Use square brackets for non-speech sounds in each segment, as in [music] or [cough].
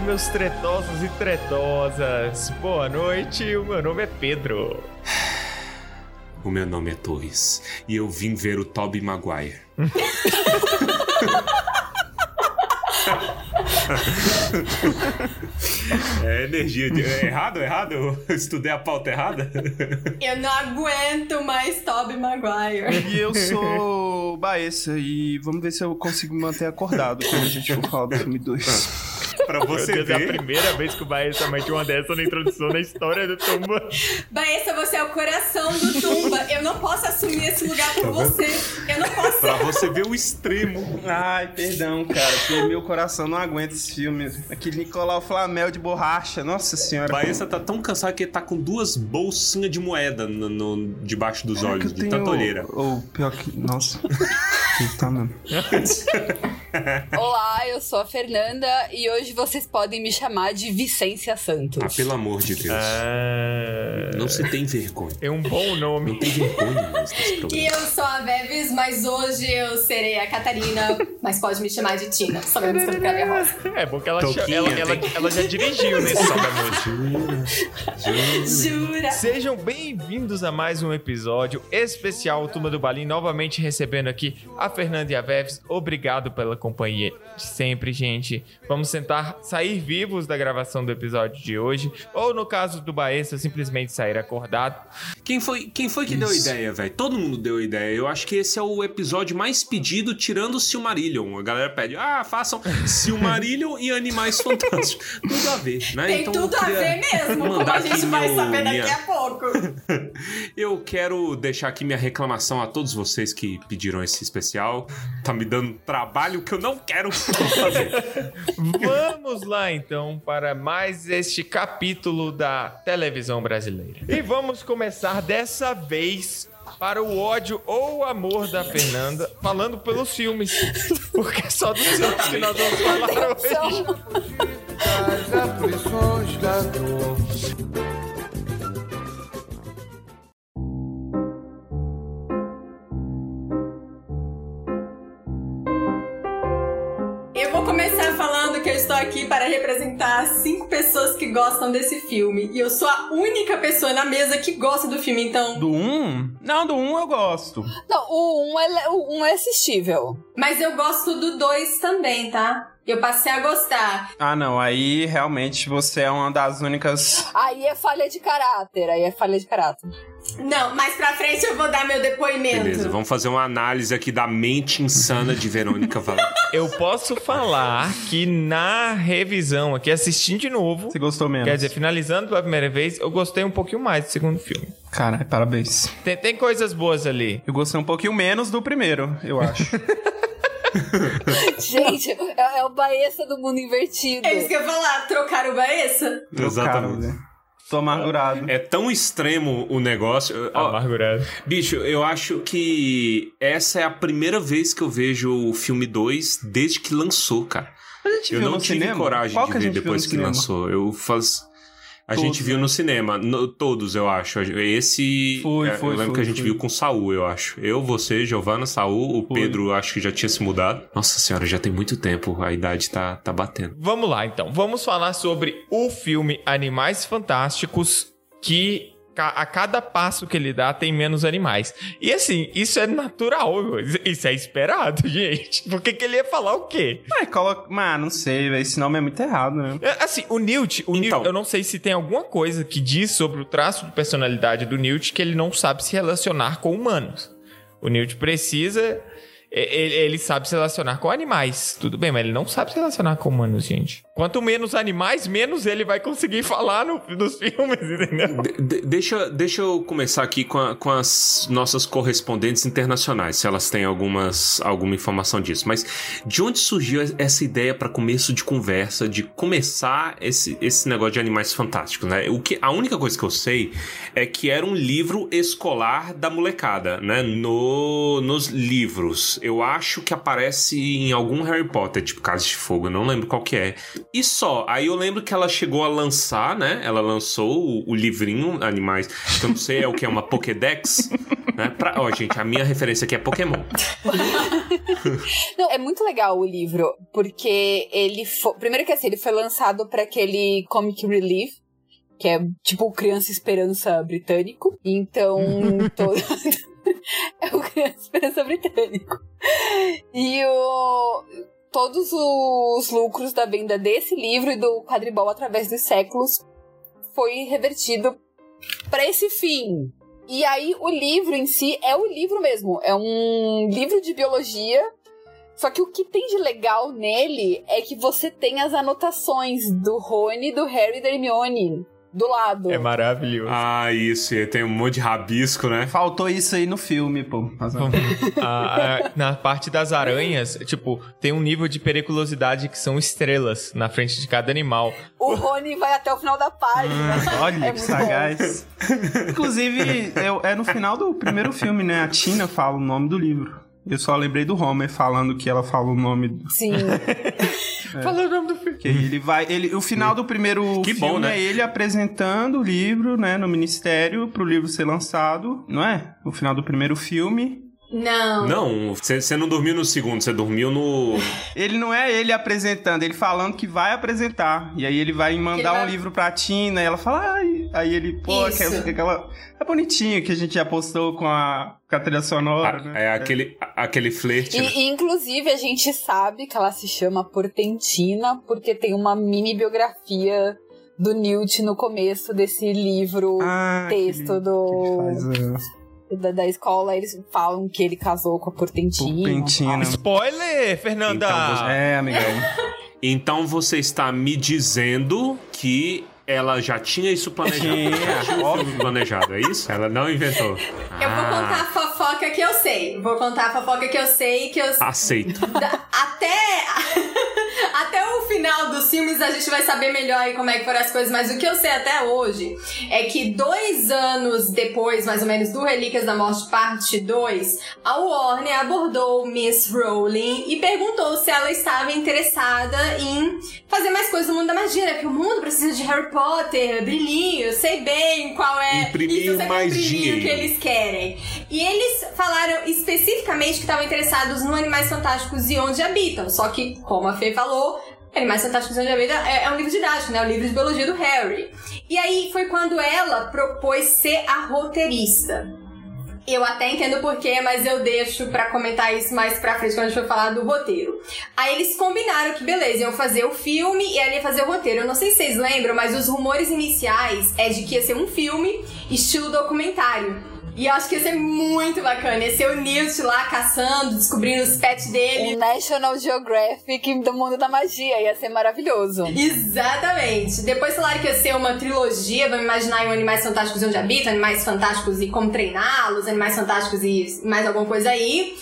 meus tretosos e tretosas. Boa noite, o meu nome é Pedro. O meu nome é Torres e eu vim ver o Toby Maguire. [laughs] é energia de... É errado, errado? Eu estudei a pauta errada? Eu não aguento mais Toby Maguire. E eu sou Baessa e vamos ver se eu consigo manter acordado quando a gente for falar do filme 2. Pra você Deus, ver. É a primeira vez que o Baessa mete uma dessa na introdução da história do Tumba. Baessa, você é o coração do Tumba. Eu não posso assumir esse lugar por você. Eu não posso. Pra você ver o extremo. Ai, perdão, cara, porque meu coração não aguenta esse filme. Aquele Nicolau Flamel de borracha, nossa senhora. Baessa tá tão cansado que ele tá com duas bolsinhas de moeda no, no- debaixo dos É que olhos, de tanta olheira. Ou pior que. Nossa. tá mesmo. [laughs] Olá, eu sou a Fernanda e hoje vocês podem me chamar de Vicência Santos. Ah, pelo amor de Deus. Ah, Não se tem vergonha. é um bom Não nome. tem vergonha [laughs] E eu sou a Veves, mas hoje eu serei a Catarina, mas pode me chamar de Tina. Sabemos que eu quero a rosa. É bom que ela, Toquinha, ela, ela, tem- ela já dirigiu nesse Sobe a Noite. Jura? Sejam bem-vindos a mais um episódio especial Turma do Balim, novamente recebendo aqui a Fernanda e a Veves. Obrigado pela companhia de sempre, gente. Vamos sair vivos da gravação do episódio de hoje, ou no caso do Baessa, simplesmente sair acordado. Quem foi, quem foi que deu a Isso. ideia, velho? Todo mundo deu a ideia. Eu acho que esse é o episódio mais pedido, tirando o Silmarillion. A galera pede, ah, façam Silmarillion e Animais [laughs] Fantásticos. Tudo a ver, né? Tem Então, tudo a ver mesmo, como mandar a gente vai meu- saber daqui minha- a pouco. [laughs] Eu quero deixar aqui minha reclamação a todos vocês que pediram esse especial. Tá me dando trabalho que eu não quero fazer. [laughs] Vamos lá então para mais este capítulo da televisão brasileira. E vamos começar dessa vez para o ódio ou o amor da Fernanda, falando pelos filmes. Porque é só dos filmes que nós vamos falar hoje. das aflições da dor. Aqui para representar cinco pessoas que gostam desse filme. E eu sou a única pessoa na mesa que gosta do filme, então. Do 1? Não, do 1 eu gosto. Não, o 1 é, o um é assistível. Mas eu gosto do 2 também, tá? Eu passei a gostar. Ah, não, aí realmente você é uma das únicas. Aí é falha de caráter, aí é falha de caráter. Não, mais pra frente eu vou dar meu depoimento. Beleza, vamos fazer uma análise aqui da mente insana de Verônica Valente. [laughs] Eu posso falar que na revisão aqui, assistindo de novo, Você gostou menos? quer dizer, finalizando pela primeira vez, eu gostei um pouquinho mais do segundo filme. Caralho, parabéns. Tem, tem coisas boas ali. Eu gostei um pouquinho menos do primeiro, eu acho. [laughs] Gente, é, é o Baessa do mundo invertido. É isso que eu ia falar, trocar o Baessa. Trocaram, velho. Tô amargurado. É tão extremo o negócio. Ó, Amargurado. bicho, eu acho que essa é a primeira vez que eu vejo o filme 2 desde que lançou, cara. A gente Eu viu não no tive cinema? coragem Qual de ver depois que cinema? lançou. Eu faz... A Todos, gente viu né? no cinema, no- todos, eu acho. Esse. Foi, é, foi, Eu lembro foi, que a gente foi. viu com o Saul, eu acho. Eu, você, Giovana, Saul, o Foi. Pedro, acho que já tinha se mudado. Nossa senhora, já tem muito tempo, a idade tá, tá batendo. Vamos lá, então. Vamos falar sobre o filme Animais Fantásticos, que a cada passo que ele dá tem menos animais. E assim, isso é natural, isso é esperado, [laughs] gente. Por que, que ele ia falar o quê? É, coloca. Mano, não sei. Esse nome é muito errado, né? É, Assim, o Newt, o Então. Newt, eu não sei se tem alguma coisa que diz sobre o traço de personalidade do Newt que ele não sabe se relacionar com humanos. O Newt precisa. Ele, sabe se relacionar com animais. Tudo bem, mas ele não sabe se relacionar com humanos, gente. Quanto menos animais, menos ele vai conseguir falar no- nos filmes, entendeu? De- de- deixa, deixa eu começar aqui com, a- com as nossas correspondentes internacionais, se elas têm algumas, alguma informação disso. Mas de onde surgiu essa ideia para começo de conversa, de começar esse, esse negócio de animais fantásticos, né? O que, a única coisa que eu sei é que era um livro escolar da molecada, né? No, nos livros. Eu acho que aparece em algum Harry Potter, tipo Casa de Fogo, não lembro qual que é. E só, aí eu lembro que ela chegou a lançar, né? Ela lançou o, o livrinho Animais, que eu não sei é o que é uma Pokédex, né? Pra, ó, gente, a minha referência aqui é Pokémon. [laughs] Não, é muito legal o livro, porque ele foi. Primeiro que assim, ele foi lançado para aquele Comic Relief, que é tipo o Criança Esperança britânico. Então, [laughs] todo... [laughs] é o Criança Esperança britânico. E o. Todos os lucros da venda desse livro e do quadribol através dos séculos foi revertido para esse fim. E aí o livro em si é o livro mesmo, é um livro de biologia. Só que o que tem de legal nele é que você tem as anotações do Rony, do Harry e da Hermione do lado. É maravilhoso. Ah, isso, e tem um monte de rabisco, né? Faltou isso aí no filme, pô. A- a- na parte das aranhas, tipo, tem um nível de periculosidade que são estrelas na frente de cada animal. O Rony vai até o final da página. [laughs] Olha, É que sagaz. Inclusive, é, é no final do primeiro filme, né? A Tina fala o nome do livro. Eu só lembrei do Homer falando que ela fala o nome do. Sim. [laughs] Fala o nome do filme. Que ele vai. Ele, o final do primeiro Que filme bom, né? é ele apresentando o livro, né, no ministério, pro livro ser lançado, não é? O final do primeiro filme. Não. Não, você não dormiu no segundo, você dormiu no. [laughs] Ele não é ele apresentando, ele falando que vai apresentar. E aí ele vai mandar Ele vai- um livro pra Tina e ela fala, ai. Aí ele, pô, Isso. aquela, aquela. É bonitinho que a gente já postou com a, com a trilha sonora, a- né? é aquele, a- aquele flerte. né? E, e, inclusive, a gente sabe que ela se chama Portentina porque tem uma mini biografia do Newt no começo desse livro Ah, texto aquele- do, que faz, é, da, da escola. Eles falam que ele casou com a Portentina. Porpentina. Spoiler, Fernanda! Então você- É, amigão. [laughs] Então você está me dizendo que ela já tinha isso planejado. Tinha, já tinha o filme planejado, é isso? Ela não inventou. Eu vou Ah, contar a fofoca que eu sei. Vou contar a fofoca que eu sei que eu Aceito. Até até o final dos filmes a gente vai saber melhor aí como é que foram as coisas, mas o que eu sei até hoje é que dois anos depois, mais ou menos, do Relíquias da Morte Parte 2, a Warner abordou Miss Rowling e perguntou se ela estava interessada em fazer mais coisas no mundo da magia, né? Porque o mundo precisa de Harry Potter, brilhinho, sei bem qual é Imprimir isso, o mais brilhinho que eles querem. E eles falaram especificamente que estavam interessados no Animais Fantásticos e Onde Habitam. Só que, como a Fê falou, Animais Fantásticos e Onde Habitam é, é um livro didático, né? O livro de biologia do Harry. E aí foi quando ela propôs ser a roteirista. Eu até entendo porquê, mas eu deixo pra comentar isso mais pra frente quando a gente for falar do roteiro. Aí eles combinaram que, beleza, iam fazer o filme e ela ia fazer o roteiro. Eu não sei se vocês lembram, mas os rumores iniciais é de que ia ser um filme estilo documentário. E eu acho que ia ser muito bacana. Ia ser o Newt lá caçando, descobrindo os pets dele. Um National Geographic do mundo da magia. Ia ser maravilhoso. Exatamente. Depois falaram que ia ser uma trilogia, vamos imaginar um Animais Fantásticos e Onde Habitam, Animais Fantásticos e Como Treiná-los, Animais Fantásticos e mais alguma coisa aí.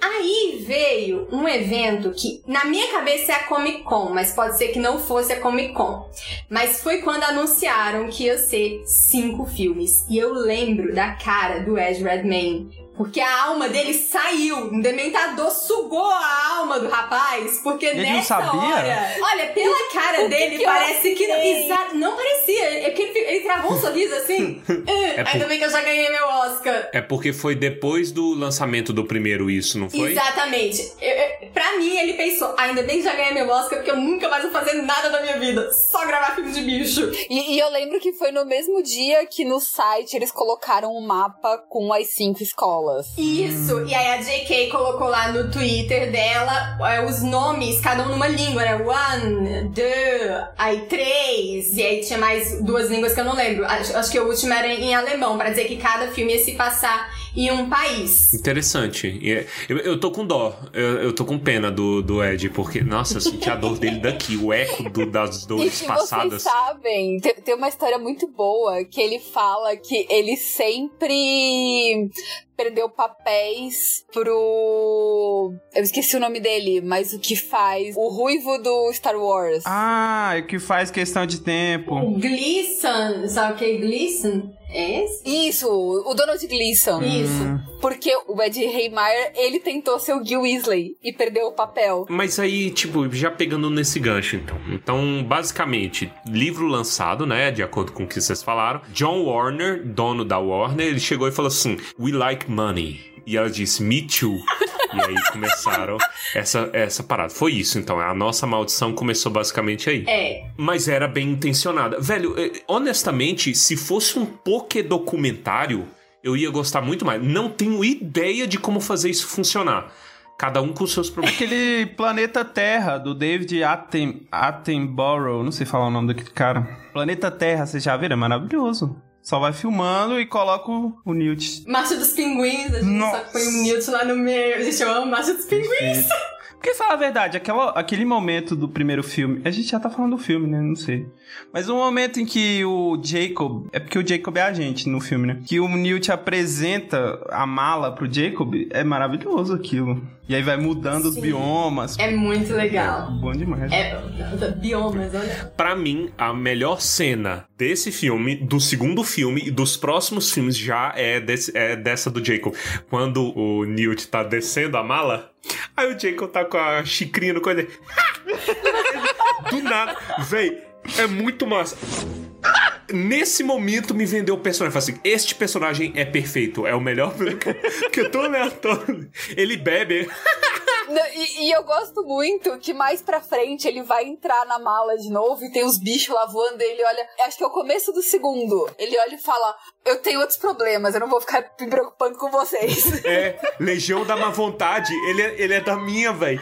Aí veio um evento que, na minha cabeça, é a Comic Con, mas pode ser que não fosse a Comic Con. Mas foi quando anunciaram que ia ser cinco filmes. E eu lembro da cara do Ed Redmayne. Porque a alma dele saiu. Um dementador sugou a alma do rapaz. Porque Ele não nessa sabia? hora. Olha, pela cara O que dele, que eu parece que não. não parecia. É porque ele, ele travou um sorriso assim. [laughs] "Ah, por- Ainda bem que eu já ganhei meu Oscar. É porque foi depois do lançamento do primeiro isso, não foi? Exatamente. Eu, eu, pra mim, ele pensou: ainda bem que já ganhei meu Oscar, porque eu nunca mais vou fazer nada da minha vida. Só gravar filme de bicho. E, e eu lembro que foi no mesmo dia que no site eles colocaram um mapa com as cinco escolas. Isso. E aí a JK colocou lá no Twitter dela é, os nomes, cada um numa língua, né? One, two, aí três. E aí tinha mais duas línguas que eu não lembro. Acho, acho que o último era em alemão, pra dizer que cada filme ia se passar em um país. Interessante. E é- Eu, eu tô com dó, eu, eu tô com pena do, do Ed, porque, nossa, eu senti a dor dele daqui, o eco do- das dores passadas. vocês sabem, tem, tem uma história muito boa que ele fala que ele sempre perdeu papéis pro. Eu esqueci o nome dele, mas o que faz o ruivo do Star Wars. Ah, é que faz questão de tempo. O Gleason, sabe o que é Gleason? É esse? Isso, o Donald Gleason. Isso. Porque o Ed Heimeyer, ele tentou ser o Gil Weasley e perdeu o papel. Mas aí, tipo, já pegando nesse gancho, então. Então, basicamente, livro lançado, né? De acordo com o que vocês falaram. John Warner, dono da Warner, ele chegou e falou assim: We like money. E ela disse, Me too. [laughs] e aí começaram essa, essa parada. Foi isso, então. A nossa maldição começou basicamente aí. É. Mas era bem intencionada. Velho, eh, honestamente, se fosse um poké documentário, eu ia gostar muito mais. Não tenho ideia de como fazer isso funcionar. Cada um com seus problemas. Aquele Planeta Terra, do David Atten Attenborough, não sei falar o nome daquele cara. Planeta Terra, vocês já viram? É maravilhoso. Só vai filmando e coloca o, o Newt. Marcha dos Pinguins, a gente Nossa. só põe o Newton lá no meio. Gente, eu amo Marcha dos Pinguins. Porque fala a verdade, aquela, aquele momento do primeiro filme, a gente já tá falando do filme, né? Não sei. Mas o momento em que o Jacob, é porque o Jacob é a gente no filme, né? Que o Newt apresenta a mala pro Jacob, é maravilhoso aquilo. E aí vai mudando os Sim. biomas. É muito legal. Bom demais. É, biomas, olha. Pra mim, a melhor cena desse filme, do segundo filme e dos próximos filmes já é, desse- é dessa do Jacob. Quando o Newt tá descendo a mala, aí o Jacob tá com a xicrinha no coisa. [laughs] do nada. Véi, é muito massa. Nesse momento me vendeu o personagem. Falei assim: este personagem é perfeito. É o melhor porque é tão aleatório. Ele bebe. [laughs] E, e eu gosto muito que mais pra frente ele vai entrar na mala de novo e tem os bichos lá voando. E ele olha, acho que é o começo do segundo. Ele olha e fala: Eu tenho outros problemas, eu não vou ficar me preocupando com vocês. [laughs] É, Legião da Má Vontade. Ele é, ele é da minha, velho.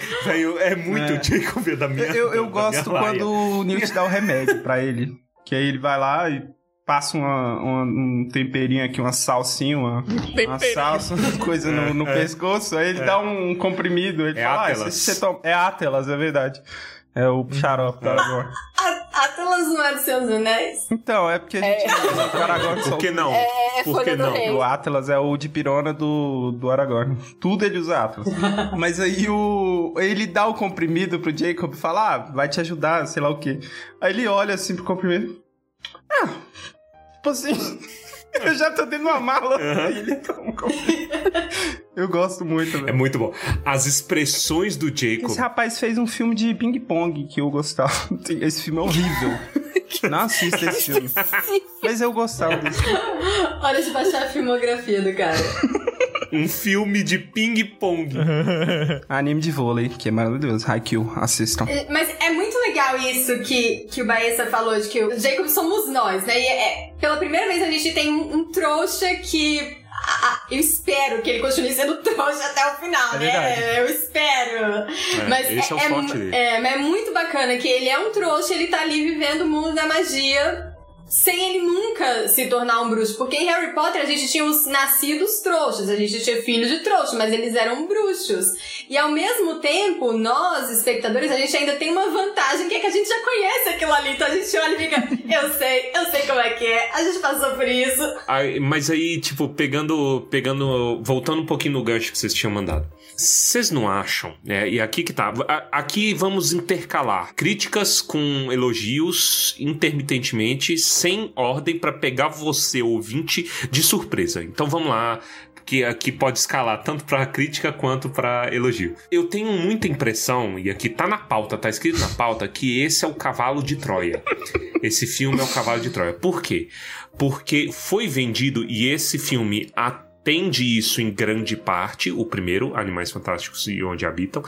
É muito É. Jacob é da minha. Eu, eu da gosto quando o Newt dá o remédio pra ele. Que aí ele vai lá e passa uma, uma- um temperinho aqui, uma salsinha, uma, uma salsa, uma coisa no, no pescoço. Aí ele dá um comprimido. Ele É fala, ah, Atelas. esse você toma... É Atelas, é verdade. É o xarope da Aragorn. Atlas não é dos seus anéis? Então, é porque a gente usa o Aragorn Por que não? É, Por folha que não? rei. O Atlas é o de pirona do, do Aragorn. Tudo ele usa Atlas. [laughs] Mas aí o. Ele dá o comprimido pro Jacob e fala: Ah, vai te ajudar, sei lá o quê. Aí ele olha assim pro comprimido. Ah, tipo assim. [laughs] Eu já tô dentro de uma mala. Aí [laughs] ele toma um comprimido. Eu gosto muito, É velho. muito bom. As expressões do Jacob. Esse rapaz fez um filme de ping-pong que eu gostava. [laughs] Esse filme é horrível. Não assista esse filme. Mas eu gostava desse filme. Hora de baixar a filmografia do cara. Um filme de ping-pong. Anime de vôlei, que é maravilhoso. Haikyuu, assistam. É, Mas é muito legal isso que, que o Baessa falou, de que o Jacob somos nós, né? E é, pela primeira vez a gente tem um, um trouxa que. ah, eu espero que ele continue sendo [laughs] trouxa até o final, É né? Eu espero. mas é forte mu- dele. É, mas é muito bacana que ele é um trouxa, ele tá ali vivendo o mundo da magia. Sem ele nunca se tornar um bruxo. Porque em Harry Potter a gente tinha os nascidos trouxas, a gente tinha filhos de trouxa, mas eles eram bruxos. E ao mesmo tempo, nós, espectadores, a gente ainda tem uma vantagem, que é que a gente já conhece aquilo ali. Então a gente olha e fica, [laughs] eu sei, eu sei como é que é, a gente passou por isso. Aí, mas aí, tipo, pegando, pegando, voltando um pouquinho no gancho que vocês tinham mandado. Vocês não acham, né? E aqui que tá. Aqui vamos intercalar críticas com elogios intermitentemente, sem ordem, pra pegar você, ouvinte, de surpresa. Então vamos lá. Que aqui pode escalar tanto pra crítica quanto pra elogio. Eu tenho muita impressão, e aqui tá na pauta, tá escrito na pauta, que esse é o cavalo de Troia. Esse filme é o cavalo de Troia. Por quê? Porque foi vendido, e esse filme atende isso em grande parte, o primeiro, Animais Fantásticos e Onde Habitam,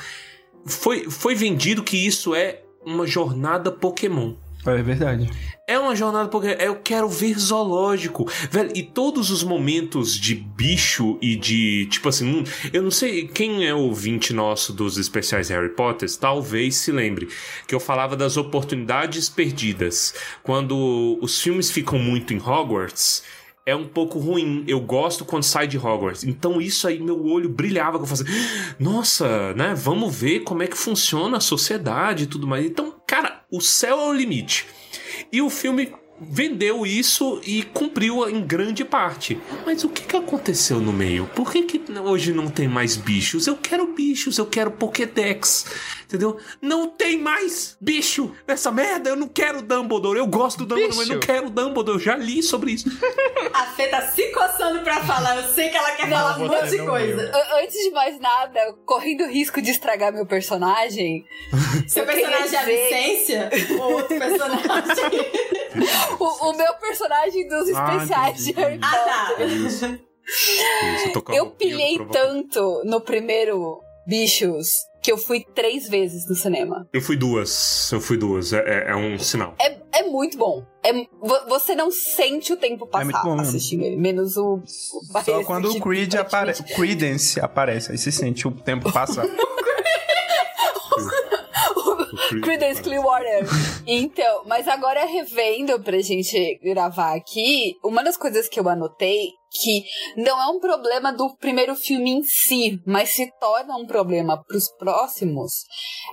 foi, foi vendido que isso é uma jornada Pokémon. É verdade. É uma jornada Pokémon. Eu quero ver zoológico. Velho, e todos os momentos de bicho e de. Tipo assim, hum, eu não sei quem é ouvinte nosso dos especiais Harry Potter, talvez se lembre que eu falava das oportunidades perdidas. Quando os filmes ficam muito em Hogwarts. É um pouco ruim. Eu gosto quando sai de Hogwarts. Então isso aí, meu olho brilhava. que Eu fazia, nossa, né? Vamos ver como é que funciona a sociedade e tudo mais. Então, cara, o céu é o limite. E o filme vendeu isso e cumpriu em grande parte. Mas o que, que aconteceu no meio? Por que, que hoje não tem mais bichos? Eu quero bichos, eu quero Pokédex. Entendeu? Não tem mais bicho nessa merda. Eu não quero Dumbledore. Eu gosto do Dumbledore, mas Bicho. não quero Dumbledore. Eu já li sobre isso. [laughs] A Fê tá se coçando pra falar. Eu sei que ela quer falar um monte de não coisa. Antes de mais nada, correndo o risco de estragar meu personagem, Seu personagem é a Vicência? [laughs] Ou outro personagem? [laughs] [laughs] o, o meu personagem dos Ah, especiais de entendi. Harry ah, tá. Potter. Isso, eu pilhei tanto no primeiro Bichos que eu fui três vezes no cinema. Eu fui duas. Eu fui duas. É, é- é um sinal. É, é muito bom. É, vo- você não sente o tempo É muito passar bom mesmo. assistindo ele, menos o. o Só quando o Creed aparece. Credence aparece, aí você sente o tempo passar. [laughs] Creedence Clearwater. Então, mas agora revendo pra gente gravar aqui, uma das coisas que eu anotei que não é um problema do primeiro filme em si, mas se torna um problema pros próximos,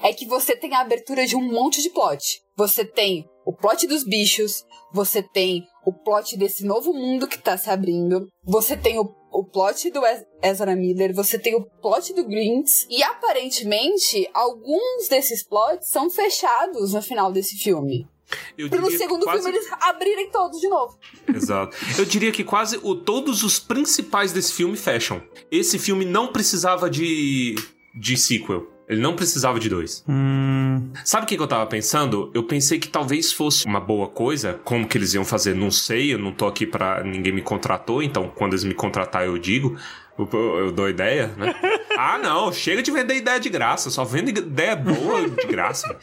é que você tem a abertura de um monte de plot. Você tem o plot dos bichos, você tem o plot desse novo mundo que tá se abrindo, você tem o, o plot do Ez- Ezra Miller, você tem o plot do Grinch, e aparentemente alguns desses plots são fechados no final desse filme. Eu que segundo quase- filme eles abrirem todos de novo. Exato. Eu diria que quase o, todos os principais desse filme fecham. Esse filme não precisava de, de sequel. Ele não precisava de dois. hum, Sabe o que, que eu tava pensando? Eu pensei que talvez fosse uma boa coisa. Como que eles iam fazer? Não sei. Eu não tô aqui pra. Ninguém me contratou. Então, quando eles me contratar, eu digo. Eu, dou ideia, né? [laughs] ah, não. Chega de vender ideia de graça. Só vende ideia boa de graça.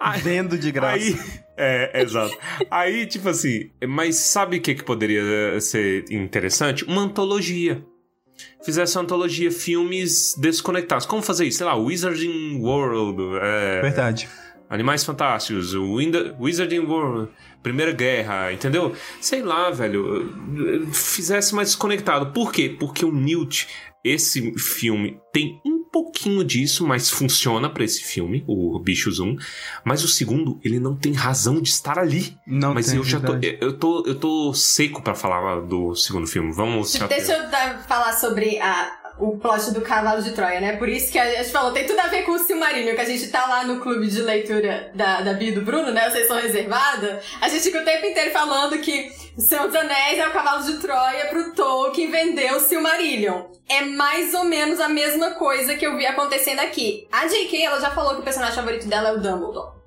Aí- vendo de graça. Aí, é, exato. Aí, tipo assim, mas sabe o que, que poderia ser interessante? Uma antologia. Fizesse uma antologia, filmes desconectados. Como fazer isso? Sei lá, Wizarding World, é, Verdade. Animais Fantásticos, Wizarding World, Primeira Guerra, entendeu? Sei lá, velho. Fizesse mais desconectado. Por quê? Porque o Newt, esse filme, tem um pouquinho disso, mas funciona pra esse filme, o Bichos 1. Mas o segundo, ele não tem razão de estar ali. Não mas tem, eu já tô eu, tô. eu tô seco pra falar do segundo filme. Vamos se Deixa eu falar sobre a, o plot do Cavalo de Troia, né? Por isso que a gente falou, tem tudo a ver com o Silmarillion, que a gente tá lá no clube de leitura da, da Bia e do Bruno, né? Vocês são reservada. A gente fica o tempo inteiro falando que o Senhor dos Anéis é o Cavalo de Troia pro Tolkien vender o Silmarillion. É mais ou menos a mesma coisa que eu vi acontecendo aqui. A J.K., ela já falou que o personagem favorito dela é o Dumbledore.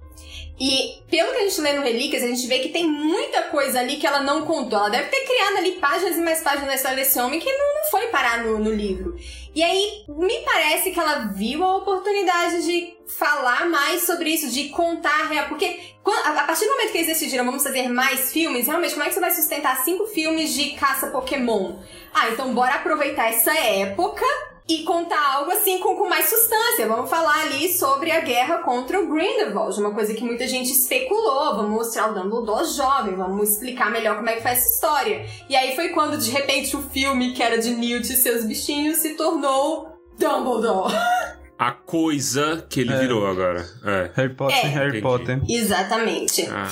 E pelo que a gente lê no Relíquias, a gente vê que tem muita coisa ali que ela não contou. Ela deve ter criado ali páginas e mais páginas na história desse homem que não, foi parar no, no livro. E aí, me parece que ela viu a oportunidade de falar mais sobre isso, de contar real. Porque a partir do momento que eles decidiram vamos fazer mais filmes, realmente, como é que você vai sustentar cinco filmes de caça Pokémon? Ah, então bora aproveitar essa época e contar algo assim com, com mais substância. Vamos falar ali sobre a guerra contra o Grindelwald, uma coisa que muita gente especulou. Vamos mostrar o Dumbledore jovem, vamos explicar melhor como é que foi essa história. E aí foi quando, de repente, o filme que era de Newt e seus bichinhos se tornou Dumbledore. [laughs] A coisa que ele É. virou agora. É. Harry Potter, É. Harry Entendi. Potter. Ah.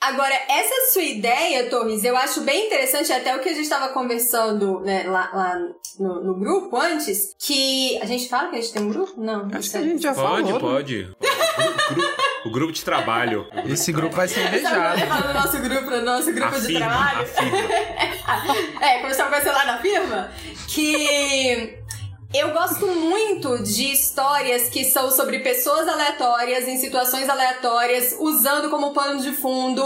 Agora, essa sua ideia, Torres, eu acho bem interessante, até o que a gente estava conversando né, lá, lá no, no grupo antes, que. A gente fala que a gente tem um grupo? Não. Acho que a gente já Pode, falou. pode. O grupo, grupo- o grupo de trabalho. [laughs] Esse grupo vai ser Sabe no nosso grupo, no nosso grupo [laughs] A de firma, trabalho? a firma. É, como estava conversando lá na firma, que eu gosto muito de histórias que são sobre pessoas aleatórias, em situações aleatórias, usando como pano de fundo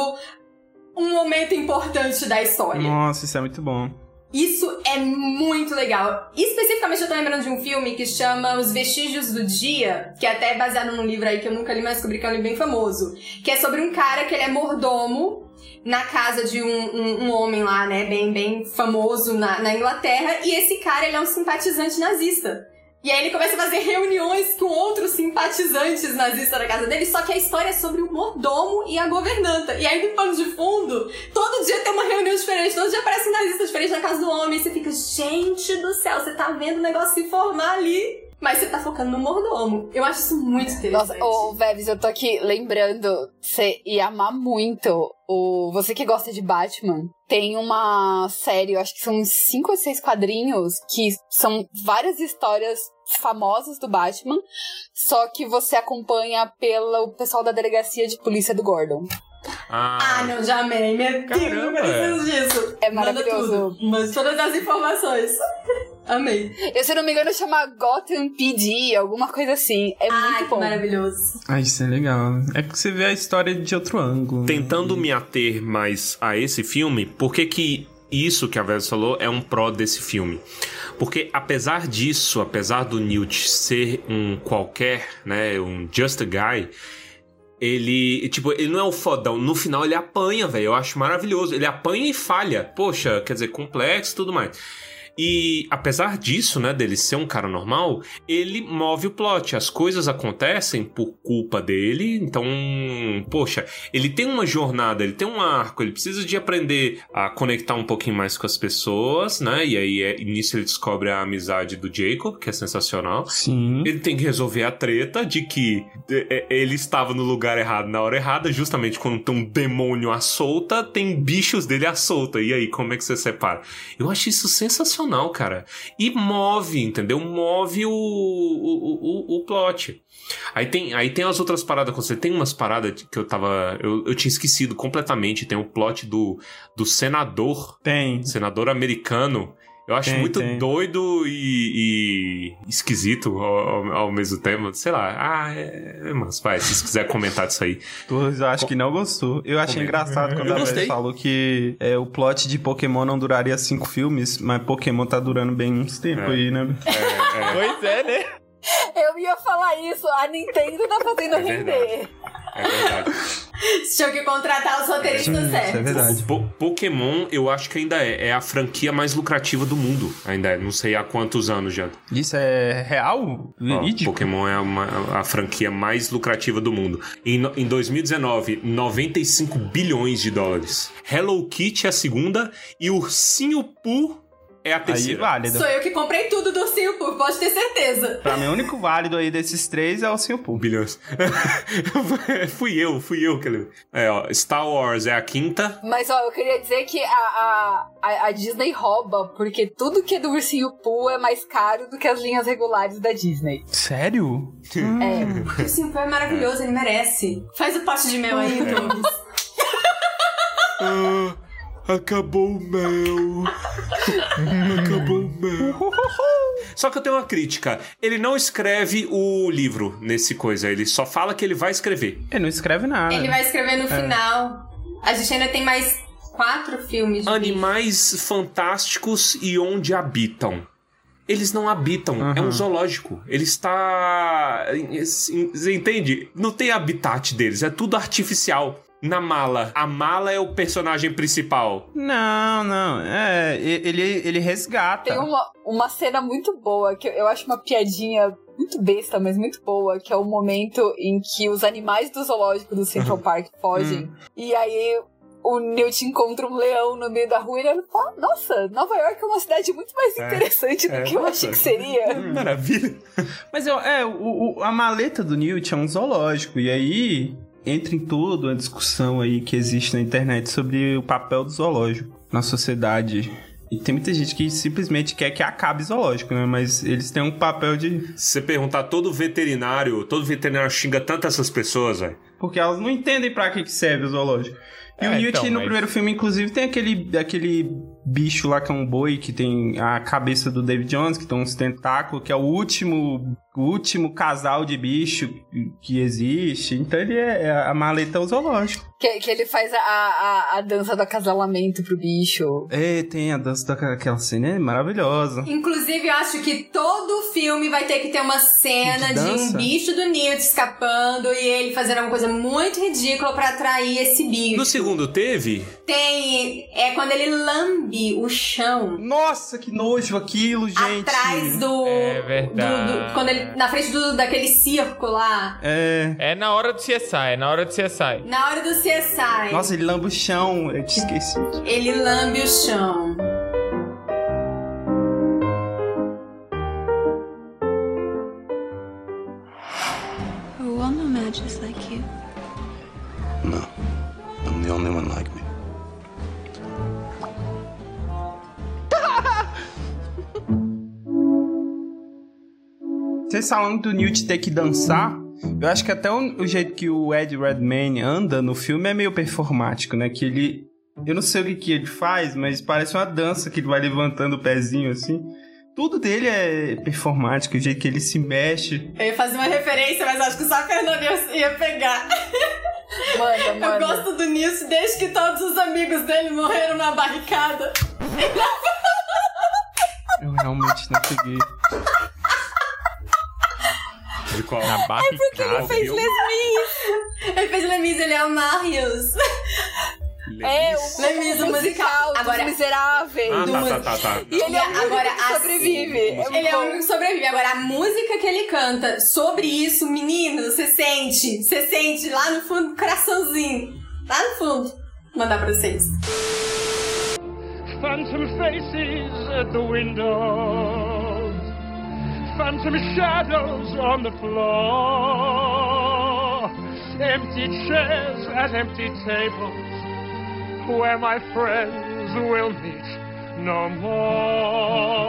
um momento importante da história. Nossa, isso é muito bom. Isso é muito legal. Especificamente, eu tô lembrando de um filme que chama Os Vestígios do Dia, que é até baseado num livro aí que eu nunca li, mas descobri que é um livro bem famoso. Que é sobre um cara que ele é mordomo na casa de um, um- um homem lá, né, bem, bem famoso na, na Inglaterra. E esse cara, ele é um simpatizante nazista. E aí ele começa a fazer reuniões com outros simpatizantes nazistas na casa dele, só que a história é sobre o mordomo e a governanta. E aí no pano de fundo, todo dia tem uma reunião diferente, todo dia aparece um nazista diferente na casa do homem, e você fica, gente do céu, você tá vendo o negócio se formar ali. Mas você tá focando no mordomo. Eu acho isso muito interessante. Nossa, ô Veves, eu tô aqui lembrando, você ia amar muito o. Você que gosta de Batman, tem uma série, eu acho que são cinco ou seis quadrinhos, que são várias histórias famosas do Batman, só que você acompanha pelo pessoal da delegacia de polícia do Gordon. Ah, não, já amei. Meu Deus, eu Caramba. preciso disso. É Manda maravilhoso. tudo. Mas todas as informações. [laughs] Amei. Eu, se não me engano, chama Gotham PD, alguma coisa assim. É Ai, muito que bom. maravilhoso. Ah, isso é legal. É porque você vê a história de outro ângulo. Tentando me ater mais a esse filme, por que que isso que a Vez falou é um pró desse filme? Porque apesar disso, apesar do Newt ser um qualquer, né, um just a guy, ele, tipo, ele não é o fodão. No final ele apanha, velho. Eu acho maravilhoso. Ele apanha e falha. Poxa, quer dizer, complexo e tudo mais. E apesar disso, né, dele ser um cara normal, ele move o plot. As coisas acontecem por culpa dele. Então, poxa, ele tem uma jornada, ele tem um arco, ele precisa de aprender a conectar um pouquinho mais com as pessoas, né? E aí é, nisso ele descobre a amizade do Jacob, que é sensacional. Sim. Ele tem que resolver a treta de que é, é, ele estava no lugar errado na hora errada, justamente quando tem um demônio à solta, tem bichos dele à solta. E aí, como é que você separa? Eu acho isso sensacional, cara. E move, entendeu? Move o, o, o, o plot. Aí tem, aí tem as outras paradas. Você tem umas paradas que eu tava. Eu, eu tinha esquecido completamente. Tem o plot do, do senador, Tem. senador americano. Eu acho Tem, muito tem. doido e, e esquisito ao, ao- mesmo tempo. Sei lá. Ah, é. Mas vai, se você quiser comentar disso aí. [laughs] Tu eu acho que não gostou. Eu achei Comenta. engraçado quando Eu a Beth gostei. falou que é, o plot de Pokémon não duraria cinco filmes, mas Pokémon tá durando bem uns tempos É. aí, né? Pois é, né? Eu ia falar isso, a Nintendo tá fazendo É render. verdade. É verdade. Tinha que contratar os roteiristas Isso certos. é verdade. Po- Pokémon, eu acho que ainda é. É a franquia mais lucrativa do mundo. Ainda é. Não sei há quantos anos já. Isso é real? Ó, Verídico? Pokémon é uma- a franquia mais lucrativa do mundo. Em, em 2019, 95 bilhões de dólares. Hello Kitty é a segunda e Ursinho Pooh é a Aí terceira. válido. Sou eu que comprei tudo do Ursinho Pooh, pode ter certeza. Pra mim, o único válido aí desses três é o Silpul. Bilhões. [laughs] fui eu, fui eu que ele. É, ó, Star Wars é a quinta. Mas ó, eu queria dizer que a, a, a, Disney rouba, porque tudo que é do Ursinho Pooh é mais caro do que as linhas regulares da Disney. Sério? É. O Ursinho Pooh é maravilhoso, ele merece. Faz o pote de mel aí, [laughs] Thomas. [laughs] Acabou o mel. acabou o mel. [laughs] Só que eu tenho uma crítica. Ele não escreve o livro nesse coisa. Ele só fala que ele vai escrever. Ele não escreve nada. Ele vai escrever no final. A gente ainda tem mais quatro filmes. de Animais fantásticos e onde habitam. Eles não habitam, é um Uhum. zoológico. Ele está. Você entende? Não tem habitat deles, é tudo artificial. Na mala. A mala é o personagem principal. Não, não. É, ele, ele resgata. Tem uma, uma cena muito boa, que eu- acho uma piadinha muito besta, mas muito boa, que é o momento em que os animais do zoológico do Central [laughs] Park fogem. E aí o Newt encontra um leão no meio da rua e ele fala: Nossa, Nova York é uma cidade muito mais É. interessante do É, que eu nossa. achei que seria. [laughs] Maravilha. [laughs] Mas eu- é, o, o- a maleta do Newt é um zoológico. E aí entra em toda uma discussão aí que existe na internet sobre o papel do zoológico na sociedade. E tem muita gente que simplesmente quer que acabe zoológico, né? Mas eles têm um papel de. Se você perguntar todo veterinário, todo veterinário xinga tanto essas pessoas, velho. Porque elas não entendem pra que que serve o zoológico. E É, o Newt, então, no mas- primeiro filme, inclusive, tem aquele, aquele bicho lá que é um boi, que tem a cabeça do David Jones, que tem uns tentáculos, que é o último, último casal de bicho que existe. Então ele é, é a maleta é zoológico. Que, que ele faz a, a, a dança do acasalamento pro bicho. É, tem a dança daquela cena, é maravilhosa. Inclusive, eu acho que todo filme vai ter que ter uma cena De de, um bicho do Newt escapando e ele fazendo uma coisa muito ridícula pra atrair esse bicho. No segundo teve? Tem. É quando ele lambe o chão. Nossa, que nojo aquilo, gente. Atrás do, É do- verdade. do- Quando ele. Na frente do, daquele circo lá. É. É na hora do CSI, é na hora do CSI. Na hora do CSI. É sai. Nossa, ele lambe o chão. Eu te esqueci. Ele lambe o chão. A me. [laughs] Vocês falando do Newt ter que dançar, eu acho que até o, o jeito que o Ed Redmayne anda no filme é meio performático, né? Que ele. Eu não sei o que, que ele faz, mas parece uma dança que ele vai levantando o pezinho assim. Tudo dele é performático, o jeito que ele se mexe. Eu ia fazer uma referência, mas acho que só a Fernanda ia, pegar. [laughs] Manda, Eu manda. gosto do Nilson desde que todos os amigos dele morreram na barricada. Eu realmente não peguei. De [laughs] qual? Na barricada. Ele Fez Les Ele fez Lemis, ele é o Marius. É, o, Lemis, o musical. dos Agora- miseráveis. Ah, do tá, tá, tá, tá. E ele é o único Agora, que assim, sobrevive. É muito Ele é o único que sobrevive. Agora, a música que ele canta sobre isso, menino, você sente. Você sente lá no fundo, coraçãozinho. Lá no fundo. Vou mandar pra vocês. Phantom faces at the windows, phantom shadows on the floor, empty chairs at empty tables, where my friends will meet no more.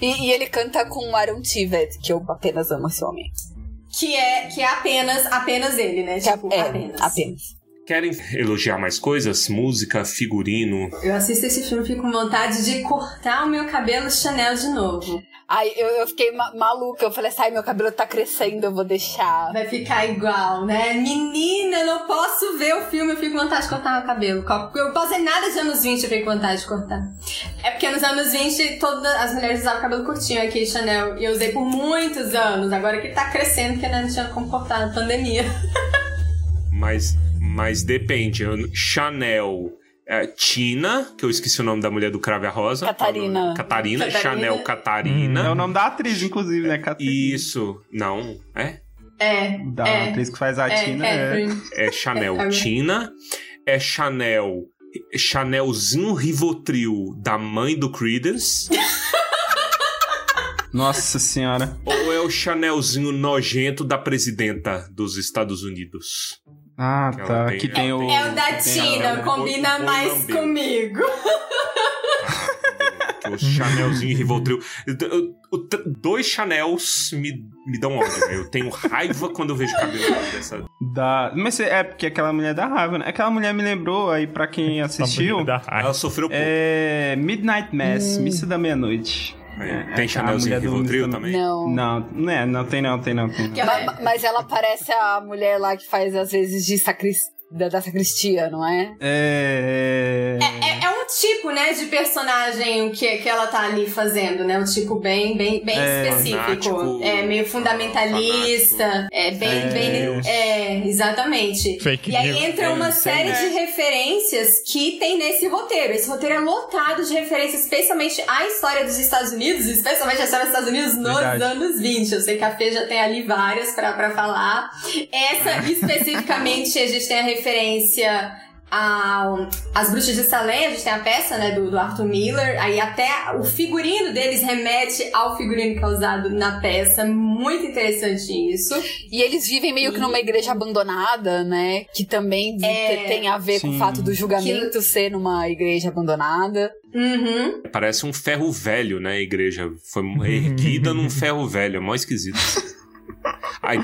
E, e ele canta com o Aaron Tivet, que eu apenas amo esse homem. Que é, que é apenas, apenas ele, né? Que é- Tipo, é, apenas. apenas. Querem elogiar mais coisas? Música, figurino. Eu assisto esse filme e fico com vontade de cortar o meu cabelo Chanel de novo. Ai, eu, eu fiquei ma- maluca. Eu falei assim, ai, meu cabelo tá crescendo, eu vou deixar. Vai ficar igual, né? Menina, eu não posso ver o filme, eu fico com vontade de cortar meu cabelo. Eu posso ver nada de anos 20, eu fico com vontade de cortar. É porque nos anos 20, todas as mulheres usavam cabelo curtinho aqui, Chanel. E eu usei por muitos anos. Agora que tá crescendo, porque não tinha como cortar na pandemia. [laughs] Mas, mas depende. Chanel. É, Tina, que eu esqueci o nome da mulher do Crave a Rosa. Catarina. Catarina. Catarina. Chanel Catarina. É o nome da atriz, inclusive, né? Catherine. Isso. Não. É? É. Da é. atriz que faz a É, Tina. É, Catherine. É Chanel É, é. Tina. É Chanel. Chanelzinho Rivotril da mãe do Credence. [laughs] Nossa senhora. ou é o Chanelzinho nojento da presidenta dos Estados Unidos? Ah, Que ela tá. tem- que tem o. É o da Tina, combina boi mais comigo. [laughs] Que o Chanelzinho Rivotril. O t- Dois Chanels me, me dão ódio, né? Eu tenho raiva quando eu vejo cabelo dessa. Da... Mas é porque aquela mulher da raiva, né? Aquela mulher me lembrou aí, pra quem assistiu. Ela sofreu pouco. É. Midnight Mass, Missa da Meia-Noite. É, É, tem a Chanelzinho mulher do Rivotril também? Não. Não, não é, não tem não, tem não, tem não. Ela- ma- Mas ela parece a mulher lá que faz, às vezes, de da, da sacristia, não é? É. É, é um tipo, né, de personagem que, que ela tá ali fazendo, né? Um tipo bem, bem, bem É. específico. Fanático. é meio fundamentalista. É bem, É. bem. É, exatamente. Fake e aí news. entra uma série de referências que tem nesse roteiro. Esse roteiro é lotado de referências, especialmente à história dos Estados Unidos, especialmente a história dos Estados Unidos nos Verdade. anos 20. Eu sei que a Fê já tem ali várias pra, pra falar. Essa, [laughs] especificamente, a gente tem a referência ao, As Bruxas de Salem, a gente tem a peça, né, do, do Arthur Miller, aí até o figurino deles remete ao figurino que é usado na peça, muito interessante isso. E eles vivem meio que numa igreja abandonada, né? Que também É. te- tem a ver com o Sim. fato do julgamento ser numa igreja abandonada. Uhum. Parece um ferro velho, né? A igreja foi [laughs] erguida num ferro velho. É mó esquisito. Aí,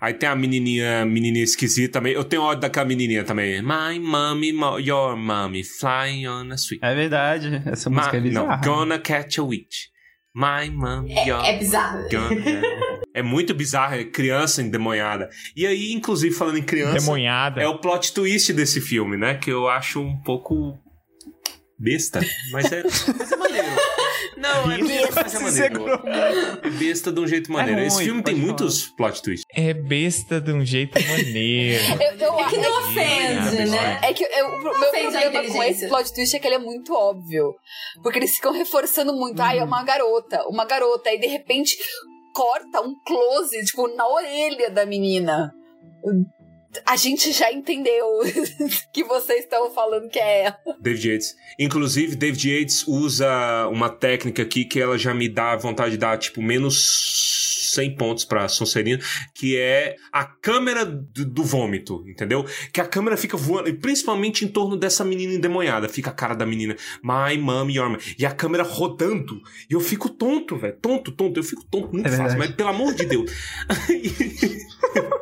aí tem a menininha, menininha esquisita também. Eu tenho ódio daquela menininha também. My mommy, mo- your mommy, flying on a sweet. É verdade, essa música é My, não, bizarra. gonna catch a witch. My mommy, your É bizarro. É muito bizarro, é criança endemoniada. E aí, inclusive, falando em criança... Demonhada. É o plot twist desse filme, né? Que eu acho um pouco besta. Mas é, mas é maneiro. Não, é besta, mas é maneiro. É besta de um jeito maneiro. ruim, Esse filme tem pode muitos plot twists. É besta de um jeito maneiro. [laughs] Eu, eu, É que não Ah, ofende, né? É que eu, o meu problema com esse plot twist é que ele é muito óbvio. Porque eles ficam reforçando muito. Ai, é uma garota, uma garota. Aí de repente corta um close, tipo, na orelha da menina. A gente já entendeu [laughs] que vocês estão falando que é ela. David Yates. Inclusive, David Yates usa uma técnica aqui que ela já me dá vontade de dar, tipo, menos 100 pontos pra Sonserina, que é a câmera do, do vômito, entendeu? Que a câmera fica voando, e principalmente em torno dessa menina endemoniada. Fica a cara da menina, my mom, your mom. E a câmera rodando. E eu fico tonto, velho. Tonto, tonto. Eu fico tonto muito É fácil, mas pelo amor de Deus. [laughs]